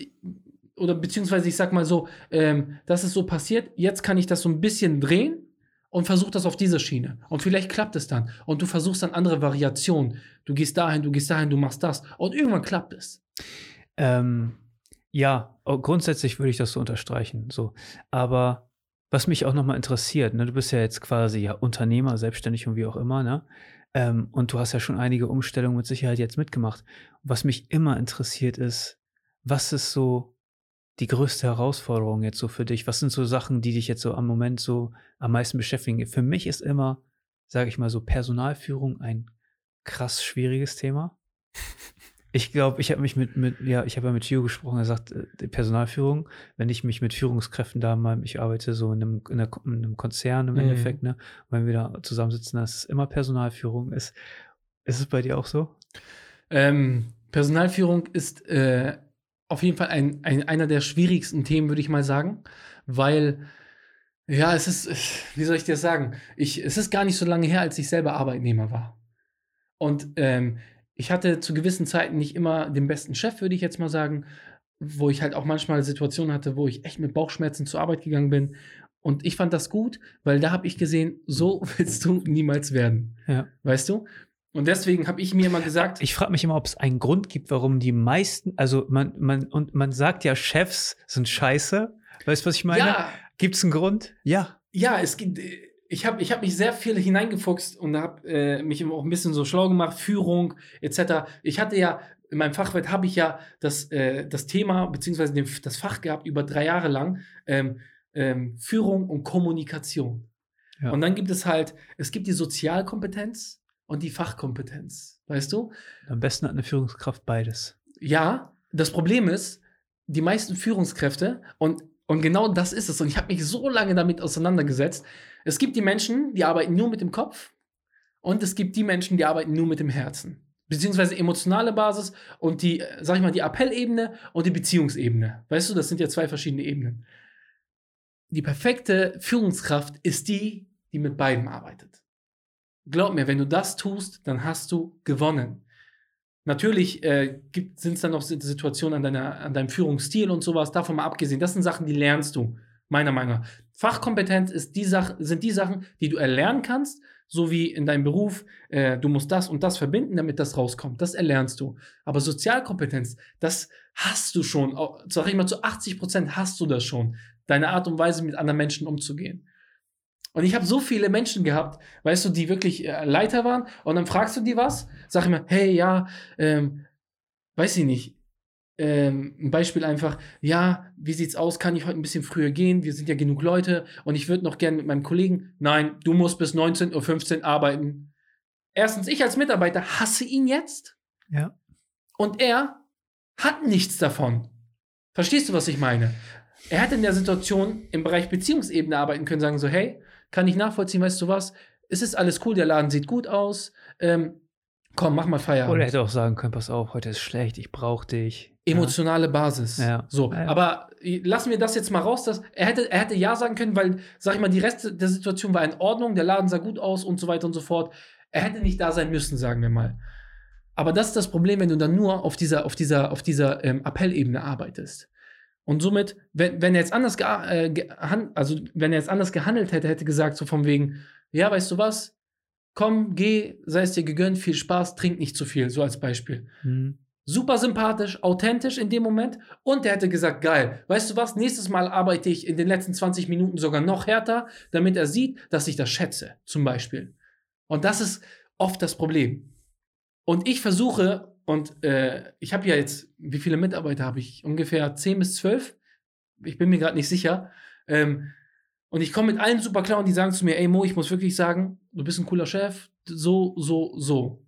oder beziehungsweise ich sag mal so, ähm, das ist so passiert, jetzt kann ich das so ein bisschen drehen und versuch das auf diese Schiene. Und vielleicht klappt es dann. Und du versuchst dann andere Variationen. Du gehst dahin, du gehst dahin, du machst das. Und irgendwann klappt es. Ähm, ja, oh, grundsätzlich würde ich das so unterstreichen. So. Aber was mich auch nochmal interessiert, ne, du bist ja jetzt quasi ja Unternehmer, selbstständig und wie auch immer, ne? Ähm, und du hast ja schon einige Umstellungen mit Sicherheit jetzt mitgemacht. Was mich immer interessiert ist, was ist so die größte Herausforderung jetzt so für dich? Was sind so Sachen, die dich jetzt so am Moment so am meisten beschäftigen? Für mich ist immer, sage ich mal so, Personalführung ein krass schwieriges Thema. Ich glaube, ich habe mich mit, mit ja, ich habe ja mit Gio gesprochen, er sagt, äh, Personalführung, wenn ich mich mit Führungskräften da mal, ich arbeite so in einem, in einem Konzern im mhm. Endeffekt, ne, wenn wir da zusammensitzen, das ist immer Personalführung. Ist, ist es bei dir auch so? Ähm, Personalführung ist äh, auf jeden Fall ein, ein, einer der schwierigsten Themen, würde ich mal sagen, weil ja, es ist, wie soll ich dir sagen? Ich, es ist gar nicht so lange her, als ich selber Arbeitnehmer war. Und ähm, ich hatte zu gewissen Zeiten nicht immer den besten Chef, würde ich jetzt mal sagen, wo ich halt auch manchmal Situationen hatte, wo ich echt mit Bauchschmerzen zur Arbeit gegangen bin. Und ich fand das gut, weil da habe ich gesehen, so willst du niemals werden. Ja. Weißt du? Und deswegen habe ich mir immer gesagt. Ich frage mich immer, ob es einen Grund gibt, warum die meisten, also man, man, und man sagt ja, Chefs sind scheiße. Weißt du, was ich meine? Ja. Gibt es einen Grund? Ja. Ja, es gibt. Ich habe ich hab mich sehr viel hineingefuchst und habe äh, mich auch ein bisschen so schlau gemacht, Führung etc. Ich hatte ja in meinem Fachwert habe ich ja das, äh, das Thema beziehungsweise das Fach gehabt über drei Jahre lang ähm, ähm, Führung und Kommunikation. Ja. Und dann gibt es halt, es gibt die Sozialkompetenz, und die Fachkompetenz. Weißt du? Am besten hat eine Führungskraft beides. Ja, das Problem ist, die meisten Führungskräfte, und, und genau das ist es, und ich habe mich so lange damit auseinandergesetzt, es gibt die Menschen, die arbeiten nur mit dem Kopf, und es gibt die Menschen, die arbeiten nur mit dem Herzen. Beziehungsweise emotionale Basis und die, sag ich mal, die Appellebene und die Beziehungsebene. Weißt du, das sind ja zwei verschiedene Ebenen. Die perfekte Führungskraft ist die, die mit beidem arbeitet glaub mir, wenn du das tust, dann hast du gewonnen. Natürlich äh, sind es dann noch Situationen an, deiner, an deinem Führungsstil und sowas, davon mal abgesehen. Das sind Sachen, die lernst du, meiner Meinung nach. Fachkompetenz ist die Sach sind die Sachen, die du erlernen kannst, so wie in deinem Beruf, äh, du musst das und das verbinden, damit das rauskommt. Das erlernst du. Aber Sozialkompetenz, das hast du schon, sag ich mal, zu 80 Prozent hast du das schon. Deine Art und Weise, mit anderen Menschen umzugehen. Und ich habe so viele Menschen gehabt, weißt du, die wirklich äh, Leiter waren. Und dann fragst du die was, sag ich mir, hey, ja, ähm, weiß ich nicht. Ähm, ein Beispiel einfach, ja, wie sieht's aus? Kann ich heute ein bisschen früher gehen? Wir sind ja genug Leute und ich würde noch gerne mit meinem Kollegen. Nein, du musst bis 19.15 Uhr arbeiten. Erstens, ich als Mitarbeiter hasse ihn jetzt. Ja. Und er hat nichts davon. Verstehst du, was ich meine? Er hätte in der Situation im Bereich Beziehungsebene arbeiten können, sagen so, hey, kann ich nachvollziehen, weißt du was? Es ist alles cool, der Laden sieht gut aus. Ähm, komm, mach mal Feierabend. Oder er hätte auch sagen können, pass auf, heute ist schlecht, ich brauche dich. Emotionale ja. Basis. Ja. So, ja, aber lassen wir das jetzt mal raus. Dass, er, hätte, er hätte Ja sagen können, weil, sag ich mal, die Rest der Situation war in Ordnung, der Laden sah gut aus und so weiter und so fort. Er hätte nicht da sein müssen, sagen wir mal. Aber das ist das Problem, wenn du dann nur auf dieser, auf dieser, auf dieser ähm, Appellebene arbeitest. Und somit, wenn, wenn er jetzt anders äh, also wenn er jetzt anders gehandelt hätte, hätte gesagt, so von wegen, ja, weißt du was, komm, geh, sei es dir gegönnt, viel Spaß, trink nicht zu viel, so als Beispiel. Mhm. Super sympathisch, authentisch in dem Moment. Und er hätte gesagt, geil, weißt du was, nächstes Mal arbeite ich in den letzten 20 Minuten sogar noch härter, damit er sieht, dass ich das schätze, zum Beispiel. Und das ist oft das Problem. Und ich versuche, und äh, ich habe ja jetzt, wie viele Mitarbeiter habe ich? Ungefähr 10 bis 12. Ich bin mir gerade nicht sicher. Ähm, und ich komme mit allen super klar und die sagen zu mir, ey Mo, ich muss wirklich sagen, du bist ein cooler Chef, so, so, so.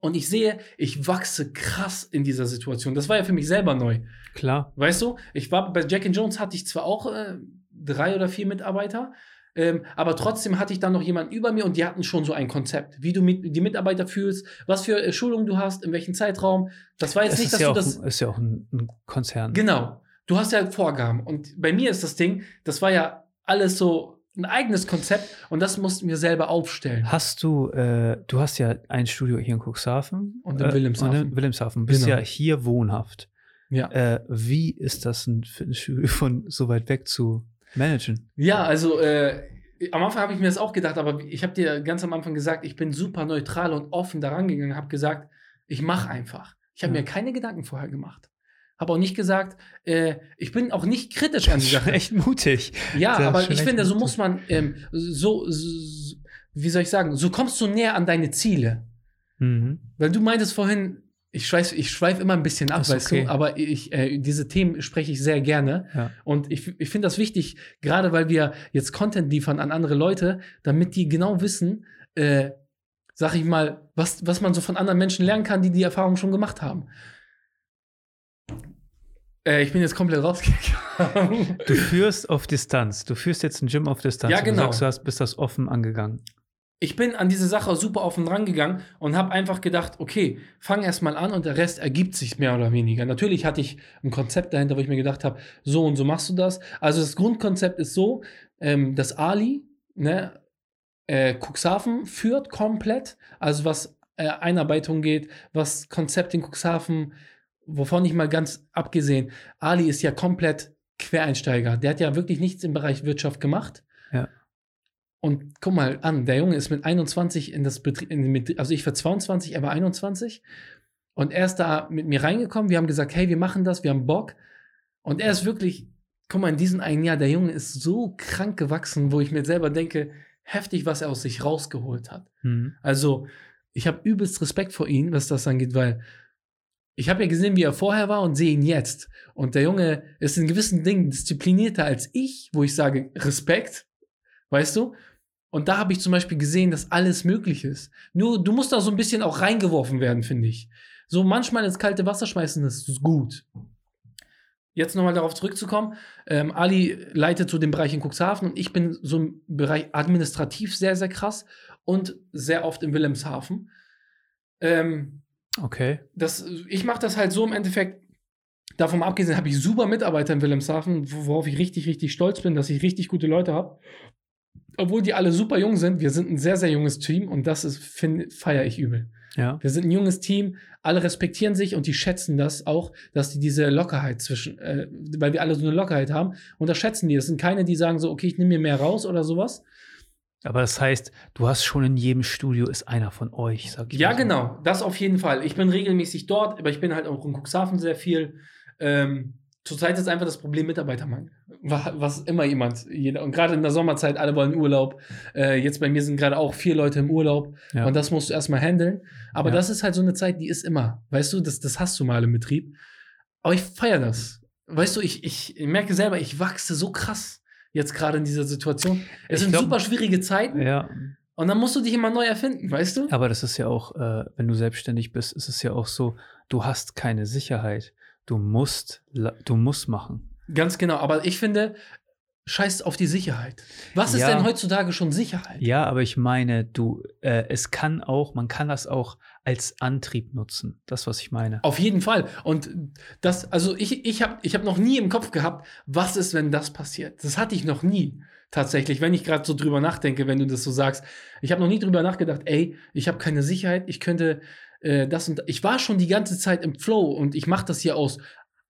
Und ich sehe, ich wachse krass in dieser Situation. Das war ja für mich selber neu. Klar. Weißt du, ich war bei Jack and Jones hatte ich zwar auch äh, drei oder vier Mitarbeiter, ähm, aber trotzdem hatte ich dann noch jemanden über mir und die hatten schon so ein Konzept, wie du mit, die Mitarbeiter fühlst, was für äh, Schulungen du hast, in welchem Zeitraum. Das war jetzt das nicht, dass ja du das. Ein, ist ja auch ein, ein, Konzern. Genau. Du hast ja Vorgaben. Und bei mir ist das Ding, das war ja alles so ein eigenes Konzept und das mussten wir selber aufstellen. Hast du, äh, du hast ja ein Studio hier in Cuxhaven und in äh, Wilhelmshaven. Und in Wilhelmshaven. Bist genau. ja hier wohnhaft. Ja. Äh, wie ist das ein Fitnessstudio von so weit weg zu managen? Ja, also äh, am Anfang habe ich mir das auch gedacht, aber ich habe dir ganz am Anfang gesagt, ich bin super neutral und offen daran gegangen, habe gesagt, ich mache einfach. Ich habe ja. mir keine Gedanken vorher gemacht. Habe auch nicht gesagt, äh, ich bin auch nicht kritisch an die Sache. Echt mutig. Ja, aber ich finde, so muss man ähm, so, so wie soll ich sagen, so kommst du näher an deine Ziele. Mhm. Weil du meintest vorhin, ich schweife ich schweif immer ein bisschen ab, weißt okay. du, aber ich, äh, diese Themen spreche ich sehr gerne. Ja. Und ich, ich finde das wichtig, gerade weil wir jetzt Content liefern an andere Leute, damit die genau wissen, äh, sag ich mal, was, was man so von anderen Menschen lernen kann, die die Erfahrung schon gemacht haben. Äh, ich bin jetzt komplett rausgegangen. Du führst auf Distanz. Du führst jetzt ein Gym auf Distanz. Ja, Und Du genau. sagst, du hast, bist das offen angegangen. Ich bin an diese Sache super offen rangegangen und habe einfach gedacht, okay, fang erst mal an und der Rest ergibt sich mehr oder weniger. Natürlich hatte ich ein Konzept dahinter, wo ich mir gedacht habe, so und so machst du das. Also das Grundkonzept ist so, ähm, dass Ali, ne, äh, Cuxhaven führt komplett, also was äh, Einarbeitung geht, was Konzept in Cuxhaven, wovon ich mal ganz abgesehen, Ali ist ja komplett Quereinsteiger. Der hat ja wirklich nichts im Bereich Wirtschaft gemacht. Und guck mal an, der Junge ist mit 21 in das Betrieb, in den Betrieb also ich war 22, er war 21. Und er ist da mit mir reingekommen. Wir haben gesagt, hey, wir machen das, wir haben Bock. Und er ist wirklich, guck mal, in diesem einen Jahr, der Junge ist so krank gewachsen, wo ich mir selber denke, heftig, was er aus sich rausgeholt hat. Mhm. Also, ich habe übelst Respekt vor ihm, was das angeht, weil ich habe ja gesehen, wie er vorher war und sehe ihn jetzt. Und der Junge ist in gewissen Dingen disziplinierter als ich, wo ich sage, Respekt, weißt du? Und da habe ich zum Beispiel gesehen, dass alles möglich ist. Nur, du musst da so ein bisschen auch reingeworfen werden, finde ich. So manchmal ins kalte Wasser schmeißen, das ist gut. Jetzt nochmal darauf zurückzukommen. Ähm, Ali leitet so den Bereich in Cuxhaven und ich bin so im Bereich administrativ sehr, sehr krass und sehr oft in Wilhelmshaven. Ähm, Okay. das, ich mache das halt so im Endeffekt. Davon abgesehen habe ich super Mitarbeiter in Wilhelmshaven, worauf ich richtig, richtig stolz bin, dass ich richtig gute Leute habe. Obwohl die alle super jung sind. Wir sind ein sehr, sehr junges Team und das ist, feiere ich übel. Ja. Wir sind ein junges Team, alle respektieren sich und die schätzen das auch, dass die diese Lockerheit zwischen, äh, weil wir alle so eine Lockerheit haben, unterschätzen die. Es sind keine, die sagen so, okay, ich nehme mir mehr raus oder sowas. Aber das heißt, du hast schon in jedem Studio ist einer von euch, sag ich Ja, mal genau, das auf jeden Fall. Ich bin regelmäßig dort, aber ich bin halt auch in Cuxhaven sehr viel. Ähm, zurzeit ist einfach das Problem Mitarbeitermangel. Wa- Was immer jemand, jeder, und gerade in der Sommerzeit, alle wollen Urlaub. Äh, jetzt bei mir sind gerade auch vier Leute im Urlaub Ja. und das musst du erstmal handeln. Aber Ja. das ist halt so eine Zeit, die ist immer. Weißt du, das, das hast du mal im Betrieb. Aber ich feiere das. Weißt du, ich, ich merke selber, ich wachse so krass jetzt gerade in dieser Situation. Es Ich sind glaub- super schwierige Zeiten ja, und dann musst du dich immer neu erfinden, weißt du? aber das ist ja auch, äh, wenn du selbstständig bist, ist es ja auch so, du hast keine Sicherheit. Du musst, du musst machen. Ganz genau, aber ich finde, scheiß auf die Sicherheit. Was ist Ja. denn heutzutage schon Sicherheit? Ja, aber ich meine, du, äh, es kann auch, man kann das auch als Antrieb nutzen. Das, was ich meine. Auf jeden Fall. Und das, also ich, ich habe ich hab noch nie im Kopf gehabt, was ist, wenn das passiert. Das hatte ich noch nie. Tatsächlich, wenn ich gerade so drüber nachdenke, wenn du das so sagst. Ich habe noch nie drüber nachgedacht, ey, ich habe keine Sicherheit, ich könnte äh, das und ich war schon die ganze Zeit im Flow und ich mache das hier aus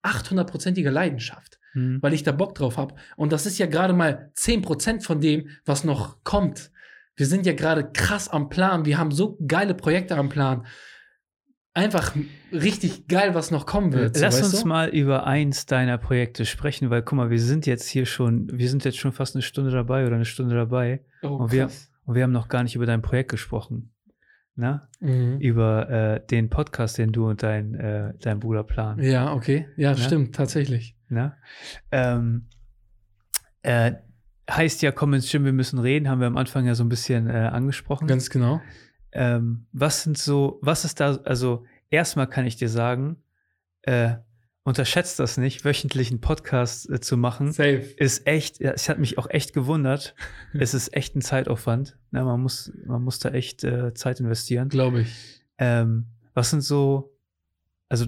800-prozentiger Leidenschaft. Hm. weil ich da Bock drauf habe. Und das ist ja gerade mal 10% von dem, was noch kommt. Wir sind ja gerade krass am Plan. Wir haben so geile Projekte am Plan. Einfach richtig geil, was noch kommen wird. so, Lass weißt uns du? mal über eins deiner Projekte sprechen, weil guck mal, wir sind jetzt hier schon, wir sind jetzt schon fast eine Stunde dabei oder eine Stunde dabei Oh, und wir- und wir haben noch gar nicht über dein Projekt gesprochen. Na? Mhm. Über äh, den Podcast, den du und dein, äh, dein Bruder planen. Ja, okay. Ja, Ja. stimmt, tatsächlich. Ne? Ähm, äh, heißt ja, komm ins Gym, wir müssen reden, haben wir am Anfang ja so ein bisschen äh, angesprochen. Ganz genau. ähm, was sind so, was ist da, also erstmal kann ich dir sagen, äh, unterschätzt das nicht, wöchentlich einen Podcast äh, zu machen. Safe. Ist echt, ja, es hat mich auch echt gewundert. es ist echt ein Zeitaufwand. Ne, man, muss, man muss da echt äh, Zeit investieren. Glaube ich. Ähm, was sind so, also,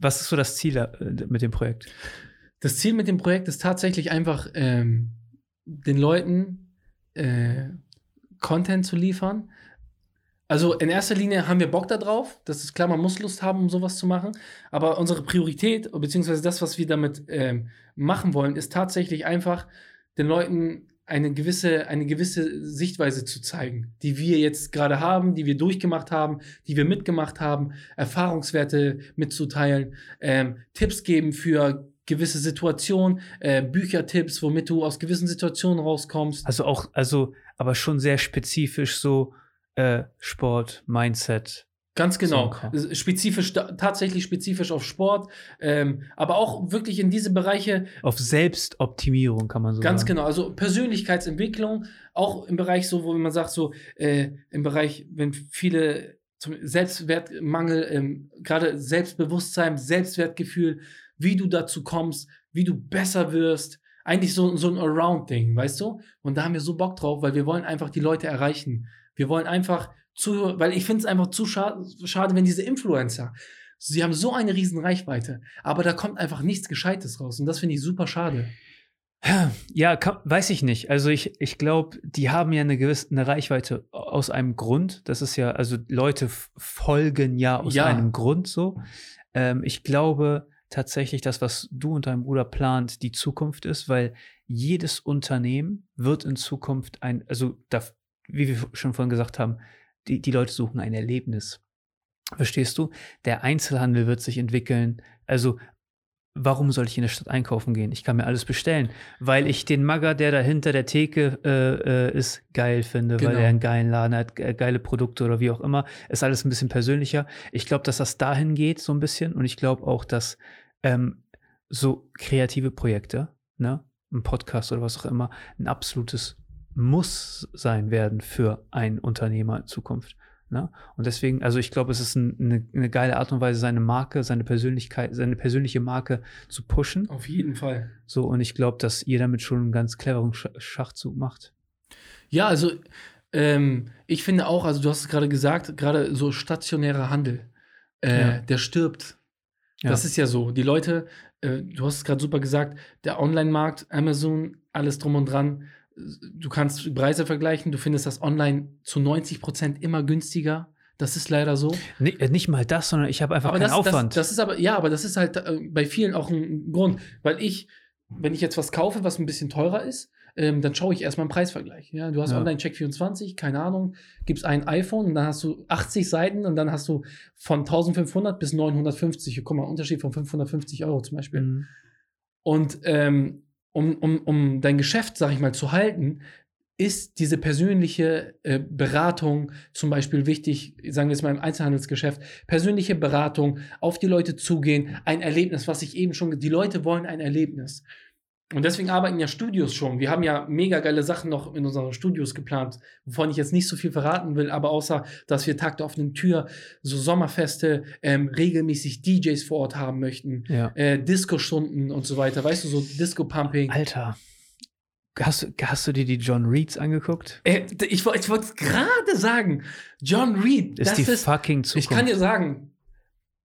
was ist so das Ziel äh, mit dem Projekt? Das Ziel mit dem Projekt ist tatsächlich einfach, ähm, den Leuten äh, Content zu liefern. Also in erster Linie haben wir Bock darauf. Das ist klar, man muss Lust haben, um sowas zu machen. Aber unsere Priorität, beziehungsweise das, was wir damit ähm, machen wollen, ist tatsächlich einfach, den Leuten eine gewisse, eine gewisse Sichtweise zu zeigen, die wir jetzt gerade haben, die wir durchgemacht haben, die wir mitgemacht haben, Erfahrungswerte mitzuteilen, ähm, Tipps geben für gewisse Situationen, äh, Büchertipps, womit du aus gewissen Situationen rauskommst. Also auch, also, aber schon sehr spezifisch so äh, Sport, Mindset. Ganz genau. So Spezifisch, tatsächlich spezifisch auf Sport, ähm, aber auch wirklich in diese Bereiche, Auf Selbstoptimierung kann man so ganz sagen. genau. Also Persönlichkeitsentwicklung, auch im Bereich so, wo man sagt, so äh, im Bereich, wenn viele zum Selbstwertmangel, ähm, gerade Selbstbewusstsein, Selbstwertgefühl, wie du dazu kommst, wie du besser wirst. Eigentlich so, so ein Around-Ding, weißt du? Und da haben wir so Bock drauf, weil wir wollen einfach die Leute erreichen. Wir wollen einfach zu, weil ich finde es einfach zu schade, schade, wenn diese Influencer, sie haben so eine riesen Reichweite, aber da kommt einfach nichts Gescheites raus. Und das finde ich super schade. Ja, kann, weiß ich nicht. Also ich, ich glaube, die haben ja eine gewisse eine Reichweite aus einem Grund. Das ist ja, also Leute folgen ja aus Ja. einem Grund so. Ähm, ich glaube tatsächlich, dass was du und dein Bruder plant, die Zukunft ist, weil jedes Unternehmen wird in Zukunft ein, also da, wie wir schon vorhin gesagt haben, die, die Leute suchen ein Erlebnis. Verstehst du? Der Einzelhandel wird sich entwickeln. Also warum soll ich in der Stadt einkaufen gehen? Ich kann mir alles bestellen, weil ich den Magger, der da hinter der Theke äh, äh, ist, geil finde, weil Genau. er einen geilen Laden hat, ge- geile Produkte oder wie auch immer. Ist alles ein bisschen persönlicher. Ich glaube, dass das dahin geht, so ein bisschen. Und ich glaube auch, dass ähm, so kreative Projekte, ne, ein Podcast oder was auch immer, ein absolutes Muss sein werden für einen Unternehmer in Zukunft. Ne? Und deswegen, also ich glaube, es ist ein, eine, eine geile Art und Weise, seine Marke, seine Persönlichkeit, seine persönliche Marke zu pushen. Auf jeden Fall. So, und ich glaube, dass ihr damit schon einen ganz cleveren Sch Schachzug macht. Ja, also ähm, ich finde auch, also du hast es gerade gesagt, gerade so stationärer Handel, äh, Ja. der stirbt. Ja. Das ist ja so. Die Leute, äh, du hast es gerade super gesagt, der Online-Markt, Amazon, alles drum und dran. Du kannst Preise vergleichen, du findest das online zu 90 Prozent immer günstiger. Das ist leider so. Nee, äh, nicht mal das, sondern ich habe einfach aber keinen das, Aufwand. Das, das ist aber, ja, aber das ist halt äh, bei vielen auch ein Grund, weil ich, wenn ich jetzt was kaufe, was ein bisschen teurer ist, ähm, dann schaue ich erstmal einen Preisvergleich. Ja, du hast Ja. Online-Check24, keine Ahnung, gibst ein iPhone und dann hast du 80 Seiten und dann hast du von 1500 bis 950, guck mal, Unterschied von 550 Euro zum Beispiel. Mhm. Und ähm, um, um, um dein Geschäft, sag ich mal, zu halten, ist diese persönliche äh, Beratung zum Beispiel wichtig, sagen wir jetzt mal im Einzelhandelsgeschäft, persönliche Beratung, auf die Leute zugehen, ein Erlebnis, was ich eben schon, die Leute wollen ein Erlebnis. Und deswegen arbeiten ja Studios schon. Wir haben ja mega geile Sachen noch in unseren Studios geplant, wovon ich jetzt nicht so viel verraten will, aber außer, dass wir Tag der offenen Tür, so Sommerfeste, ähm, regelmäßig DJs vor Ort haben möchten, Ja. äh, Disco-Stunden und so weiter, weißt du, so Disco-Pumping. Alter. Hast, du- hast du dir die John Reeds angeguckt? Äh, ich ich wollte es gerade sagen, John Reed, Ist das die ist, fucking Zukunft. ich kann dir sagen,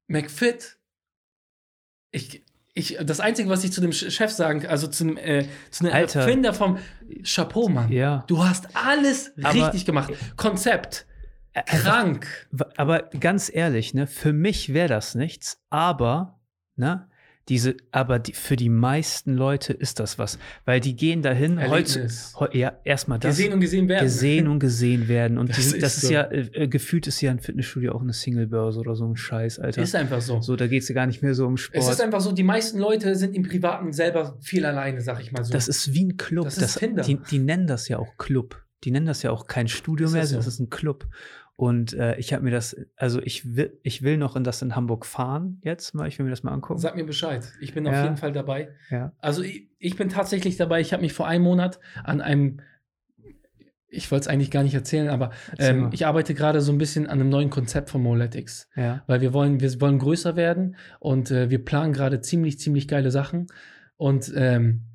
McFit, ich, ich, das Einzige, was ich zu dem Ch- Chef sagen kann, also zu dem, äh, zu dem Alter. Erfinder vom Chapeau, Mann. ja. Du hast alles Aber- richtig gemacht. Konzept, krank. W- Aber ganz ehrlich, ne, für mich wäre das nichts, aber, ne, diese, aber die, für die meisten Leute ist das was, weil die gehen dahin heute, heu, ja, erstmal das Gesehen und gesehen werden. gesehen und gesehen werden und Das die, das ist ist so. ja äh, äh, gefühlt ist ja ein Fitnessstudio auch eine Singlebörse oder so ein Scheiß, Alter. Ist einfach so. so, da geht es ja gar nicht mehr so um Sport. Es ist einfach so, die meisten Leute sind im Privaten selber viel alleine, sag ich mal so. Das ist wie ein Club. Das ist Tinder. Die, die nennen das ja auch Club. Die nennen das ja auch kein Studio mehr, das so? das ist ein Club. Und äh, ich habe mir das, also ich will, ich will noch in das in Hamburg fahren jetzt mal. Ich will mir das mal angucken. Sag mir Bescheid. Ich bin auf Ja. jeden Fall dabei. Ja. Also ich, ich bin tatsächlich dabei. Ich habe mich vor einem Monat an einem, ich wollte es eigentlich gar nicht erzählen, aber Erzähl ähm, ich arbeite gerade so ein bisschen an einem neuen Konzept von Moletics. ja. Weil wir wollen, wir wollen größer werden und äh, wir planen gerade ziemlich, ziemlich geile Sachen. Und ähm,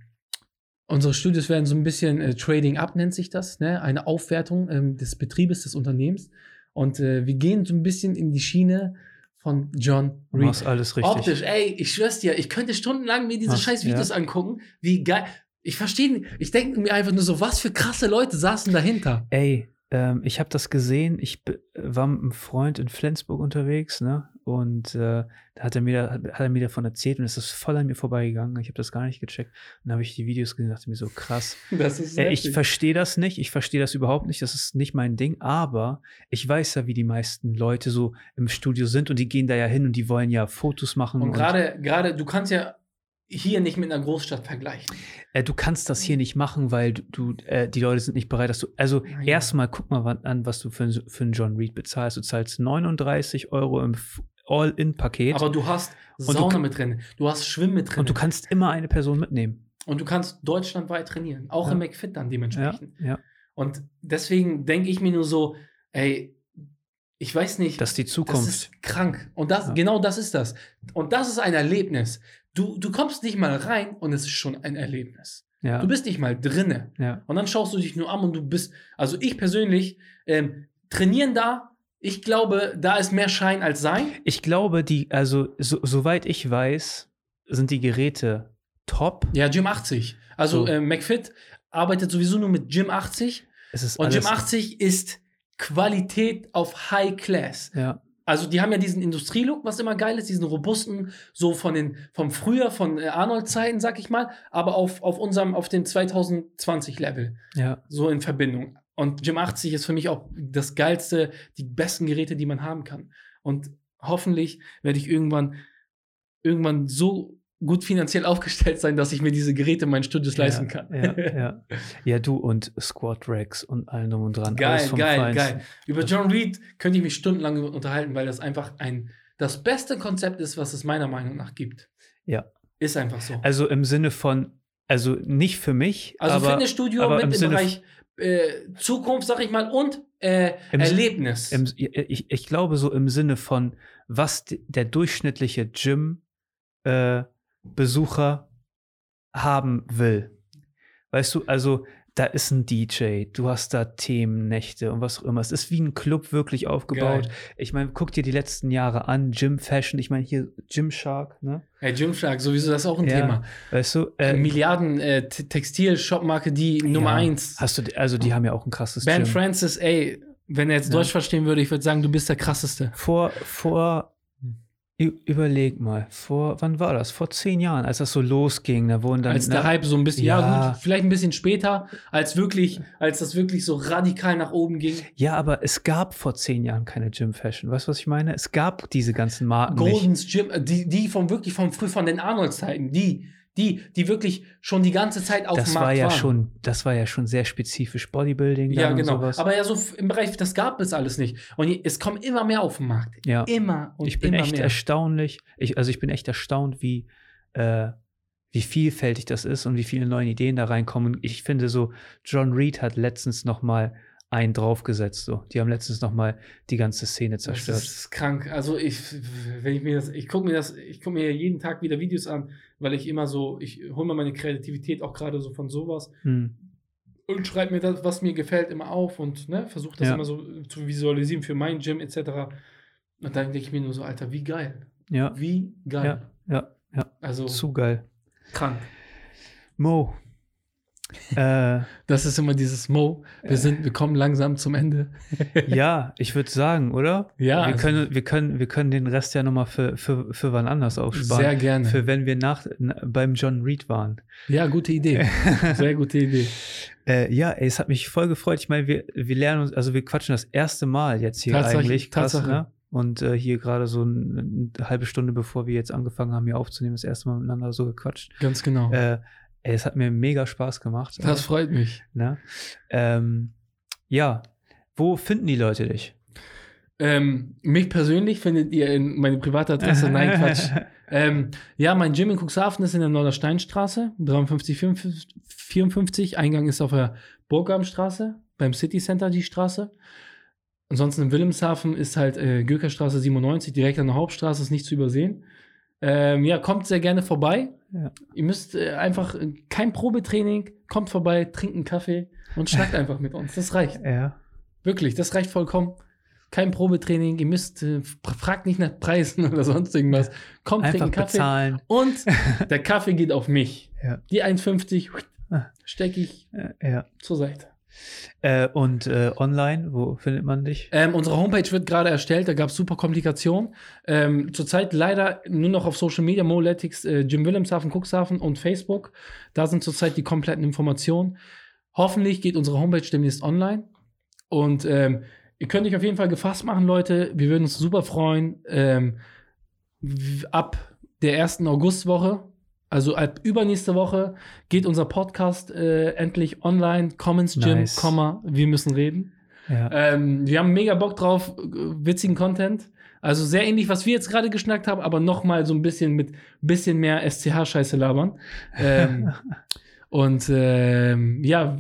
unsere Studios werden so ein bisschen äh, Trading Up, nennt sich das, ne? eine Aufwertung ähm, des Betriebes, des Unternehmens. Und äh, wir gehen so ein bisschen in die Schiene von John Du Reed. machst alles richtig. Optisch, ey, ich schwör's dir, ich könnte stundenlang mir diese scheiß Videos angucken. Wie geil. Ich verstehe, nicht. ich denke mir einfach nur so, was für krasse Leute saßen dahinter. Ey, ähm, ich habe das gesehen. Ich war mit einem Freund in Flensburg unterwegs, ne? Und äh, da hat er, mir da, hat er mir davon erzählt und es ist voll an mir vorbeigegangen. Ich habe das gar nicht gecheckt. Und dann habe ich die Videos gesehen und dachte mir so, krass. Das ist Äh, ich verstehe das nicht. Ich verstehe das überhaupt nicht. Das ist nicht mein Ding. Aber ich weiß ja, wie die meisten Leute so im Studio sind und die gehen da ja hin und die wollen ja Fotos machen. Und gerade, gerade, du kannst ja hier nicht mit einer Großstadt vergleichen. Äh, du kannst das hier nicht machen, weil du, du äh, die Leute sind nicht bereit, dass du. Also Nein. erstmal guck mal an, was du für, einen- für einen John Reed bezahlst. Du zahlst 39 Euro im All-In-Paket Aber du hast du Sauna kann- mit drin, du hast Schwimmen mit drin und du kannst immer eine Person mitnehmen. und du kannst deutschlandweit trainieren, auch Ja. im McFit dann Ja, dementsprechend. ja. Und deswegen denke ich mir nur so, ey, ich weiß nicht, Das ist die das Zukunft. ist krank. Und das, Ja. genau das ist das. Und das ist ein Erlebnis. Du, du kommst nicht mal rein und es ist schon ein Erlebnis. ja, Du bist nicht mal drinne. ja. Und dann schaust du dich nur an und du bist, also ich persönlich, ähm, trainieren da, ich glaube, da ist mehr Schein als Sein. Ich glaube, die, also so, soweit ich weiß, sind die Geräte top. Ja, Gym 80. Also So. äh, McFit arbeitet sowieso nur mit Gym 80. Es ist Und Gym 80 ist Qualität auf High Class. Ja, Also die haben ja diesen Industrielook, was immer geil ist, diesen robusten, so von den, vom früher, von äh, Arnold-Zeiten, sag ich mal, aber auf, auf unserem, auf dem 2020-Level, ja. so in Verbindung. Und Gym 80 ist für mich auch das geilste, die besten Geräte, die man haben kann. Und hoffentlich werde ich irgendwann, irgendwann so gut finanziell aufgestellt sein, dass ich mir diese Geräte in meinen Studios leisten kann. Ja, ja. ja, du und Squad Racks und allem drum und dran. Geil, geil, Feinsten. geil. Über John Reed könnte ich mich stundenlang unterhalten, weil das einfach ein das beste Konzept ist, was es meiner Meinung nach gibt. Ja. Ist einfach so. Also im Sinne von, also nicht für mich, Also aber Fitnessstudio aber mit im im Sinne Bereich äh, Zukunft, sag ich mal, und äh, Im Erlebnis. im, ich, ich glaube so im Sinne von, was der durchschnittliche Gym-Besucher haben will. Weißt du, also da ist ein DJ, du hast da Themennächte und was auch immer. Es ist wie ein Club wirklich aufgebaut. Geil. Ich meine, guck dir die letzten Jahre an, Gym Fashion, ich meine hier Gymshark, ne? Hey, Gymshark, sowieso das ist auch ein Ja, Thema. Weißt du, äh, Milliarden äh, Textil-Shopmarke, die Nummer ja, eins. Hast du, also die haben ja auch ein krasses Ben Gym. Francis, ey, wenn er jetzt Ja. Deutsch verstehen würde, ich würde sagen, du bist der krasseste. Vor, vor, überleg mal, vor, wann war das? Vor zehn Jahren, als das so losging, da wurden dann. als der ne, Hype so ein bisschen, ja, Ja. gut, vielleicht ein bisschen später, als wirklich, als das wirklich so radikal nach oben ging. Ja, aber es gab vor zehn Jahren keine Gym Fashion. Weißt du, was ich meine? Es gab diese ganzen Marken nicht. Goldens Gym, äh, die, die vom wirklich vom früh von den Arnold-Zeiten, die, die, die wirklich schon die ganze Zeit auf dem Das Markt war ja waren. schon, das war ja schon sehr spezifisch Bodybuilding. Ja, genau. sowas. Aber ja, so im Bereich, das gab es alles nicht. Und es kommen immer mehr auf den Markt. ja. Immer und ich bin immer echt mehr. erstaunlich. Ich, also ich bin echt erstaunt, wie, äh, wie vielfältig das ist und wie viele neue Ideen da reinkommen. Ich finde so, John Reed hat letztens noch mal einen draufgesetzt. So. Die haben letztens noch mal die ganze Szene Das zerstört. ist krank. Also ich, wenn ich mir das, ich gucke mir das, ich gucke mir jeden Tag wieder Videos an, weil ich immer so, ich hole mir meine Kreativität auch gerade so von sowas Hm. und schreibe mir das, was mir gefällt, immer auf und ne, versuche das Ja. immer so zu visualisieren für mein Gym etc. Und dann denke ich mir nur so, Alter, wie geil. Ja, Wie geil. ja, ja, ja. Also Zu geil. krank. Mo. Äh, Das ist immer dieses Mo. Wir sind, wir kommen langsam zum Ende. ja, ich würde sagen, oder? Ja, wir, also- können, wir, können, wir können den Rest ja nochmal für, für, für wann anders aufsparen. Sehr gerne. Für wenn wir nach, na, beim John Reed waren. ja, gute Idee. Sehr gute Idee. Äh, ja, ey, es hat mich voll gefreut. Ich meine, wir, wir lernen uns, also wir quatschen das erste Mal jetzt hier Tatsache- eigentlich. Krass, Tatsache. ne? Und äh, hier gerade so ein, eine halbe Stunde bevor wir jetzt angefangen haben, hier aufzunehmen, das erste Mal miteinander so gequatscht. Ganz genau. Äh, ey, es hat mir mega Spaß gemacht. das freut mich. ne? ähm, ja, wo finden die Leute dich? Ähm, mich persönlich findet ihr in meine private Adresse. Nein, Quatsch. Ähm, ja, mein Gym in Cuxhaven ist in der Nordersteinstraße, 53, 54, 54. Eingang ist auf der Burggrabenstraße, beim City Center die Straße. Ansonsten in Wilhelmshaven ist halt äh, Gökerstraße 97, direkt an der Hauptstraße, ist nicht zu übersehen. Ähm, ja, kommt sehr gerne vorbei. Ja. Ihr müsst äh, einfach äh, kein Probetraining, kommt vorbei, trinkt einen Kaffee und schnackt einfach mit uns. Das reicht. ja. Wirklich, das reicht vollkommen. Kein Probetraining, ihr müsst, äh, fragt nicht nach Preisen oder sonst irgendwas. Kommt, trinkt Einfach einen Kaffee. bezahlen. Und der Kaffee geht auf mich. Ja. Die 1,50 Ah. stecke ich zur Seite. Äh, und äh, online, wo findet man dich? Ähm, unsere Homepage wird gerade erstellt, da gab es super Komplikationen. Ähm, zurzeit leider nur noch auf Social Media, Moletics, äh, Jim Wilhelmshaven, Cuxhaven und Facebook. Da sind zurzeit die kompletten Informationen. Hoffentlich geht unsere Homepage demnächst online. Und ähm, ihr könnt euch auf jeden Fall gefasst machen, Leute. Wir würden uns super freuen. Ähm, ab der ersten Augustwoche Also ab übernächste Woche geht unser Podcast äh, endlich online. Commons Gym, Nice. Komma, wir müssen reden. Ja. Ähm, wir haben mega Bock drauf, witzigen Content. Also sehr ähnlich, was wir jetzt gerade geschnackt haben, aber noch mal so ein bisschen mit bisschen mehr SCH-Scheiße labern. Ähm, und ähm, ja,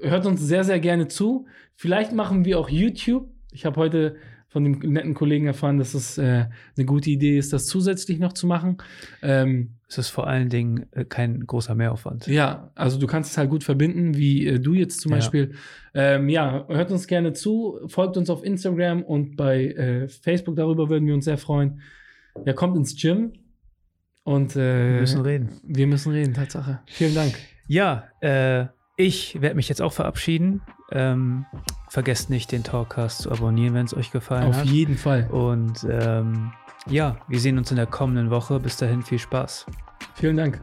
hört uns sehr, sehr gerne zu. Vielleicht machen wir auch YouTube. Ich habe heute von dem netten Kollegen erfahren, dass es äh, eine gute Idee ist, das zusätzlich noch zu machen. Ähm, Es ist vor allen Dingen äh, kein großer Mehraufwand. ja, also du kannst es halt gut verbinden, wie äh, du jetzt zum Ja. Beispiel. Ähm, ja, hört uns gerne zu, folgt uns auf Instagram und bei äh, Facebook, darüber würden wir uns sehr freuen. Ja, kommt ins Gym und äh, Wir müssen reden. wir müssen reden, Tatsache. Vielen Dank. Ja, äh, ich werde mich jetzt auch verabschieden. Ähm, vergesst nicht, den Talkcast zu abonnieren, wenn es euch gefallen Auf hat. jeden Fall. Und ähm, ja, wir sehen uns in der kommenden Woche. Bis dahin viel Spaß. Vielen Dank.